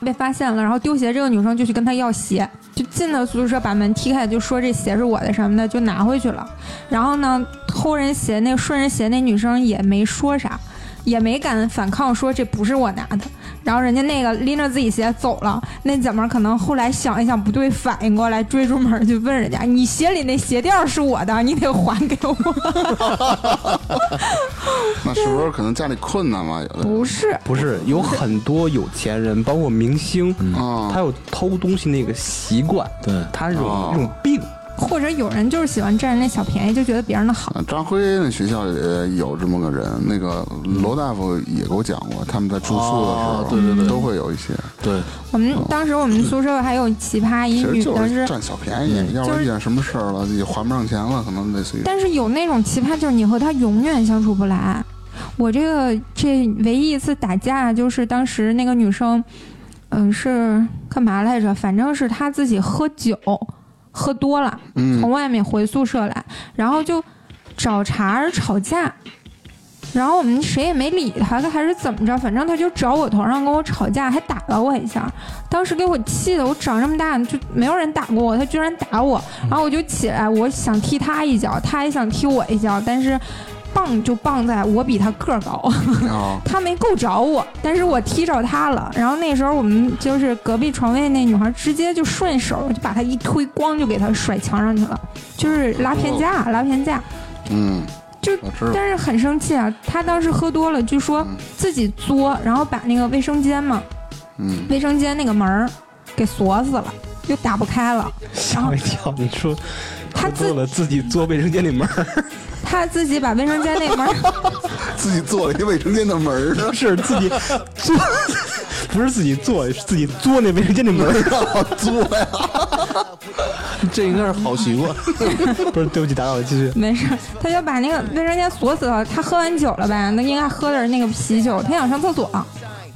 被发现了，然后丢鞋这个女生就去跟他要鞋，就进了宿舍，把门踢开，就说这鞋是我的什么的，就拿回去了。然后呢，偷人鞋那顺人鞋那女生也没说啥，也没敢反抗说这不是我拿的。然后人家那个拎着自己鞋走了，那姐们儿可能后来想一想不对，反应过来追出门儿就问人家：“你鞋里那鞋垫是我的，你得还给我。[laughs] 那是不是可能家里困难嘛？有”的不是，不是有很多有钱人，包括明星，啊他有偷东西那个习惯，对他这种哦这种病。或者有人就是喜欢占人家小便宜，就觉得别人的好。呃张辉那学校也有这么个人，那个罗大夫也给我讲过，他们在住宿的时候，哦对对对都会有一些，对，我们当时我们宿舍还有奇葩，一女的是，占小便宜，要就是是遇见什么事儿了，也还不上钱了，可能类似于。但是有那种奇葩，就是你和他永远相处不来。我这个这唯一一次打架，就是当时那个女生，嗯、是干嘛来着？反正是她自己喝酒，喝多了，嗯从外面回宿舍来，然后就找茬儿吵架。然后我们谁也没理他，他还是怎么着？反正他就找我头上跟我吵架，还打了我一下。当时给我气的，我长这么大就没有人打过我，他居然打我。然后我就起来，我想踢他一脚，他也想踢我一脚，但是棒就棒在我比他个儿高，啊，[laughs] 他没够着我，但是我踢着他了。然后那时候我们就是隔壁床位那女孩，直接就顺手就把他一推，咣就给他甩墙上去了，就是拉偏架，拉偏架。嗯，就但是很生气啊！他当时喝多了，据说自己作，然后把那个卫生间嘛，嗯，卫生间那个门儿给锁死了，又打不开了。吓我一跳！你说他自喝多了自己做卫生间那门儿，[laughs] 他自己把卫生间那门儿，[laughs] 自己做了一个卫生间的门儿，[laughs] 不是自己做，不是自己做，是自己做那卫生间那门儿。让我做呀。这应该是好习惯。不是，对不起，打扰了，继续。没事，他就把那个卫生间锁死了。他喝完酒了吧？那应该喝的是那个啤酒，他想上厕所。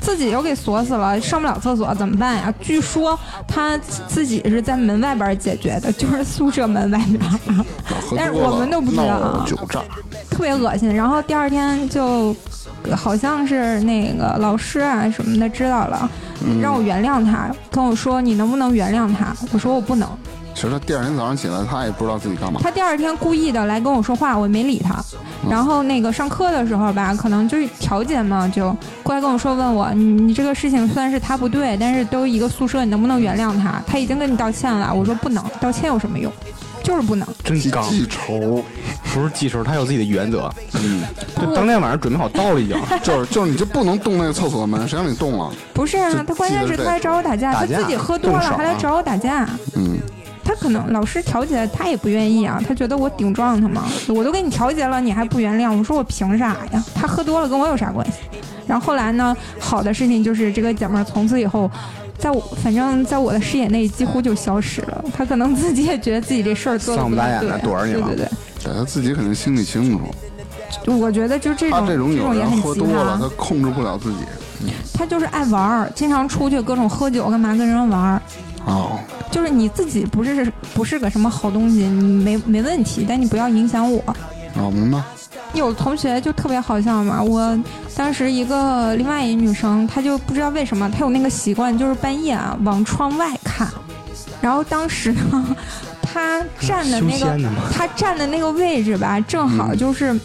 自己又给锁死了，上不了厕所怎么办呀？据说他自己是在门外边解决的，就是宿舍门外边。但是我们都不知道啊特别恶心。然后第二天就好像是那个老师啊什么的知道了，让我原谅他，跟我说你能不能原谅他？我说我不能。其实他第二天早上起来，他也不知道自己干嘛。他第二天故意的来跟我说话，我没理他。然后那个上课的时候吧，可能就是调解嘛，就过来跟我说，问我你你这个事情虽然是他不对，但是都一个宿舍，你能不能原谅他？他已经跟你道歉了。我说不能，道歉有什么用？就是不能。记真刚，记仇，不是记仇，他有自己的原则。嗯，[laughs] 就当天晚上准备好刀了已经。[laughs] 就是就是你就不能动那个厕所门，谁让你动了？不是啊，他关键是他来找我打架，打架他自己喝多了啊还来找我打架。嗯，他可能老师调解，他也不愿意啊，他觉得我顶撞他嘛，我都给你调解了，你还不原谅，我说我凭啥呀？他喝多了跟我有啥关系？然后后来呢，好的事情就是这个姐们儿从此以后，在我反正在我的视野内几乎就消失了。他可能自己也觉得自己这事儿做的丧不打眼对的躲着你了对对对，对他自己肯定心里清楚，就我觉得就这种这种有人也很奇喝多了，他，控制不了自己。他就是爱玩儿，经常出去各种喝酒干嘛跟人玩儿。哦，就是你自己不是不是个什么好东西，你没没问题，但你不要影响我。哦，明白。有同学就特别好笑嘛，我当时一个另外一女生，她就不知道为什么，她有那个习惯，就是半夜啊往窗外看。然后当时呢，[laughs] 她站的那个她站的那个位置吧，正好就是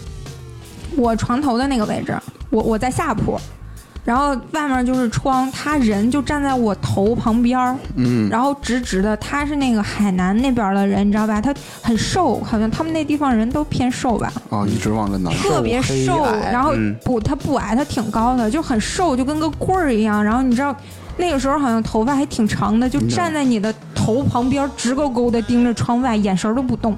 我床头的那个位置，我我在下铺，然后外面就是窗，他人就站在我头旁边儿，嗯，然后直直的，他是那个海南那边的人，你知道吧？他很瘦，好像他们那地方人都偏瘦吧，哦，一直往这南。特别瘦。然后嗯不，他不矮，他挺高的，就很瘦，就跟个棍儿一样。然后你知道，那个时候好像头发还挺长的，就站在你的头旁边，直勾勾的盯着窗外，眼神都不动。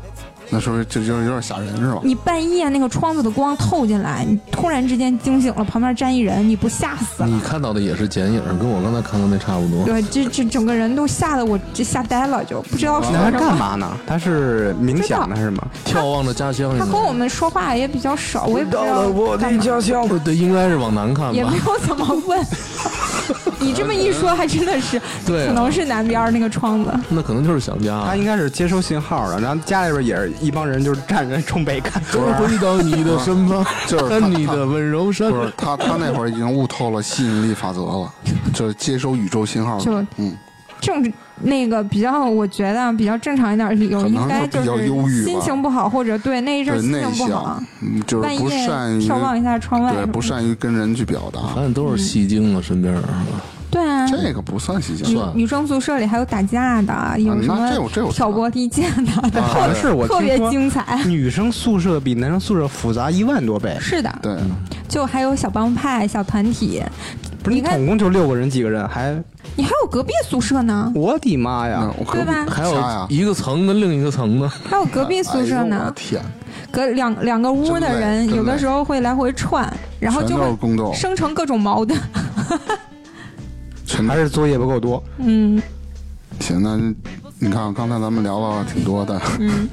那时候就就有点吓人是吧？你半夜那个窗子的光透进来，你突然之间惊醒了，旁边站一人，你不吓死了？你看到的也是剪影，跟我刚才看到那差不多。对，这这整个人都吓得我这吓呆了，就不知道说那他什么。干嘛呢？他是冥想呢，还是什么？眺望着家乡，他和我们说话也比较少，我也不知道干嘛乡，[laughs] 对，应该是往南看吧也没。有怎么问。[laughs] 你这么一说，还真的是，对啊可能是南边那个窗子。那可能就是想家。他应该是接收信号的，然后家里边也是一帮人，就是站着冲北看。我 [laughs] 回到你的身旁，[laughs] 就是你的温柔闪不是他，他那会儿已经悟透了吸引力法则了，就是接收宇宙信号。就嗯，这种那个比较，我觉得比较正常一点的理由，可能应该就是比较忧郁吧。心情不好，或者对那一阵心情不好。就是不善于眺望一下窗外对不善于跟人去表达，反正都是戏精啊，身边儿这个不算戏精。女算女生宿舍里还有打架的，有什么挑拨离间的，[laughs] 好像是我特别精彩。女生宿舍比男生宿舍复杂一万多倍。是的，对，就还有小帮派、小团体，不是你你看总共就六个人几个人，还你还有隔壁宿舍呢，我的妈呀。对吧？还有一个层跟另一个层的，还有隔壁宿舍呢，天，隔两两个屋的人，有的时候会来回串，然后就会生成各种矛盾。全还是作业不够多。嗯。行，那你看刚才咱们聊了挺多的，[laughs] 嗯，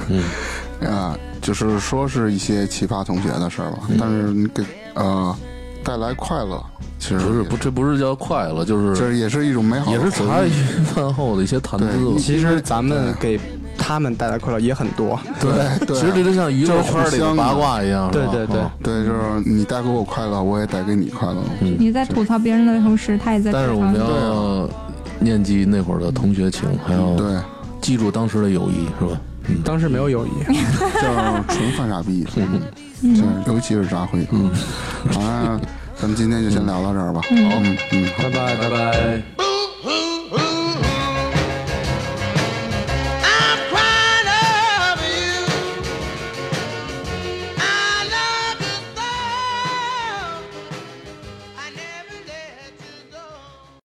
啊，就是说是一些奇葩同学的事儿吧，但是你给呃带来快乐，其实不是不，这不是叫快乐，就是这也是一种美好的也是茶余饭后的一些谈资。其实咱们给他们带来快乐也很多。对 [laughs] 对，其实这就像娱乐圈里的八卦一样，对对对。啊对，就是你带给我快乐，我也带给你快乐。你在吐槽别人的同时，他也在吐但是我们槽你。要念记那会儿的同学情，还要对，记住当时的友谊，是吧？嗯，当时没有友谊，[laughs] 叫纯犯傻逼，嗯，是尤其是扎辉，嗯，好，那咱们今天就先聊到这儿吧，好，嗯嗯，好。拜拜。拜拜。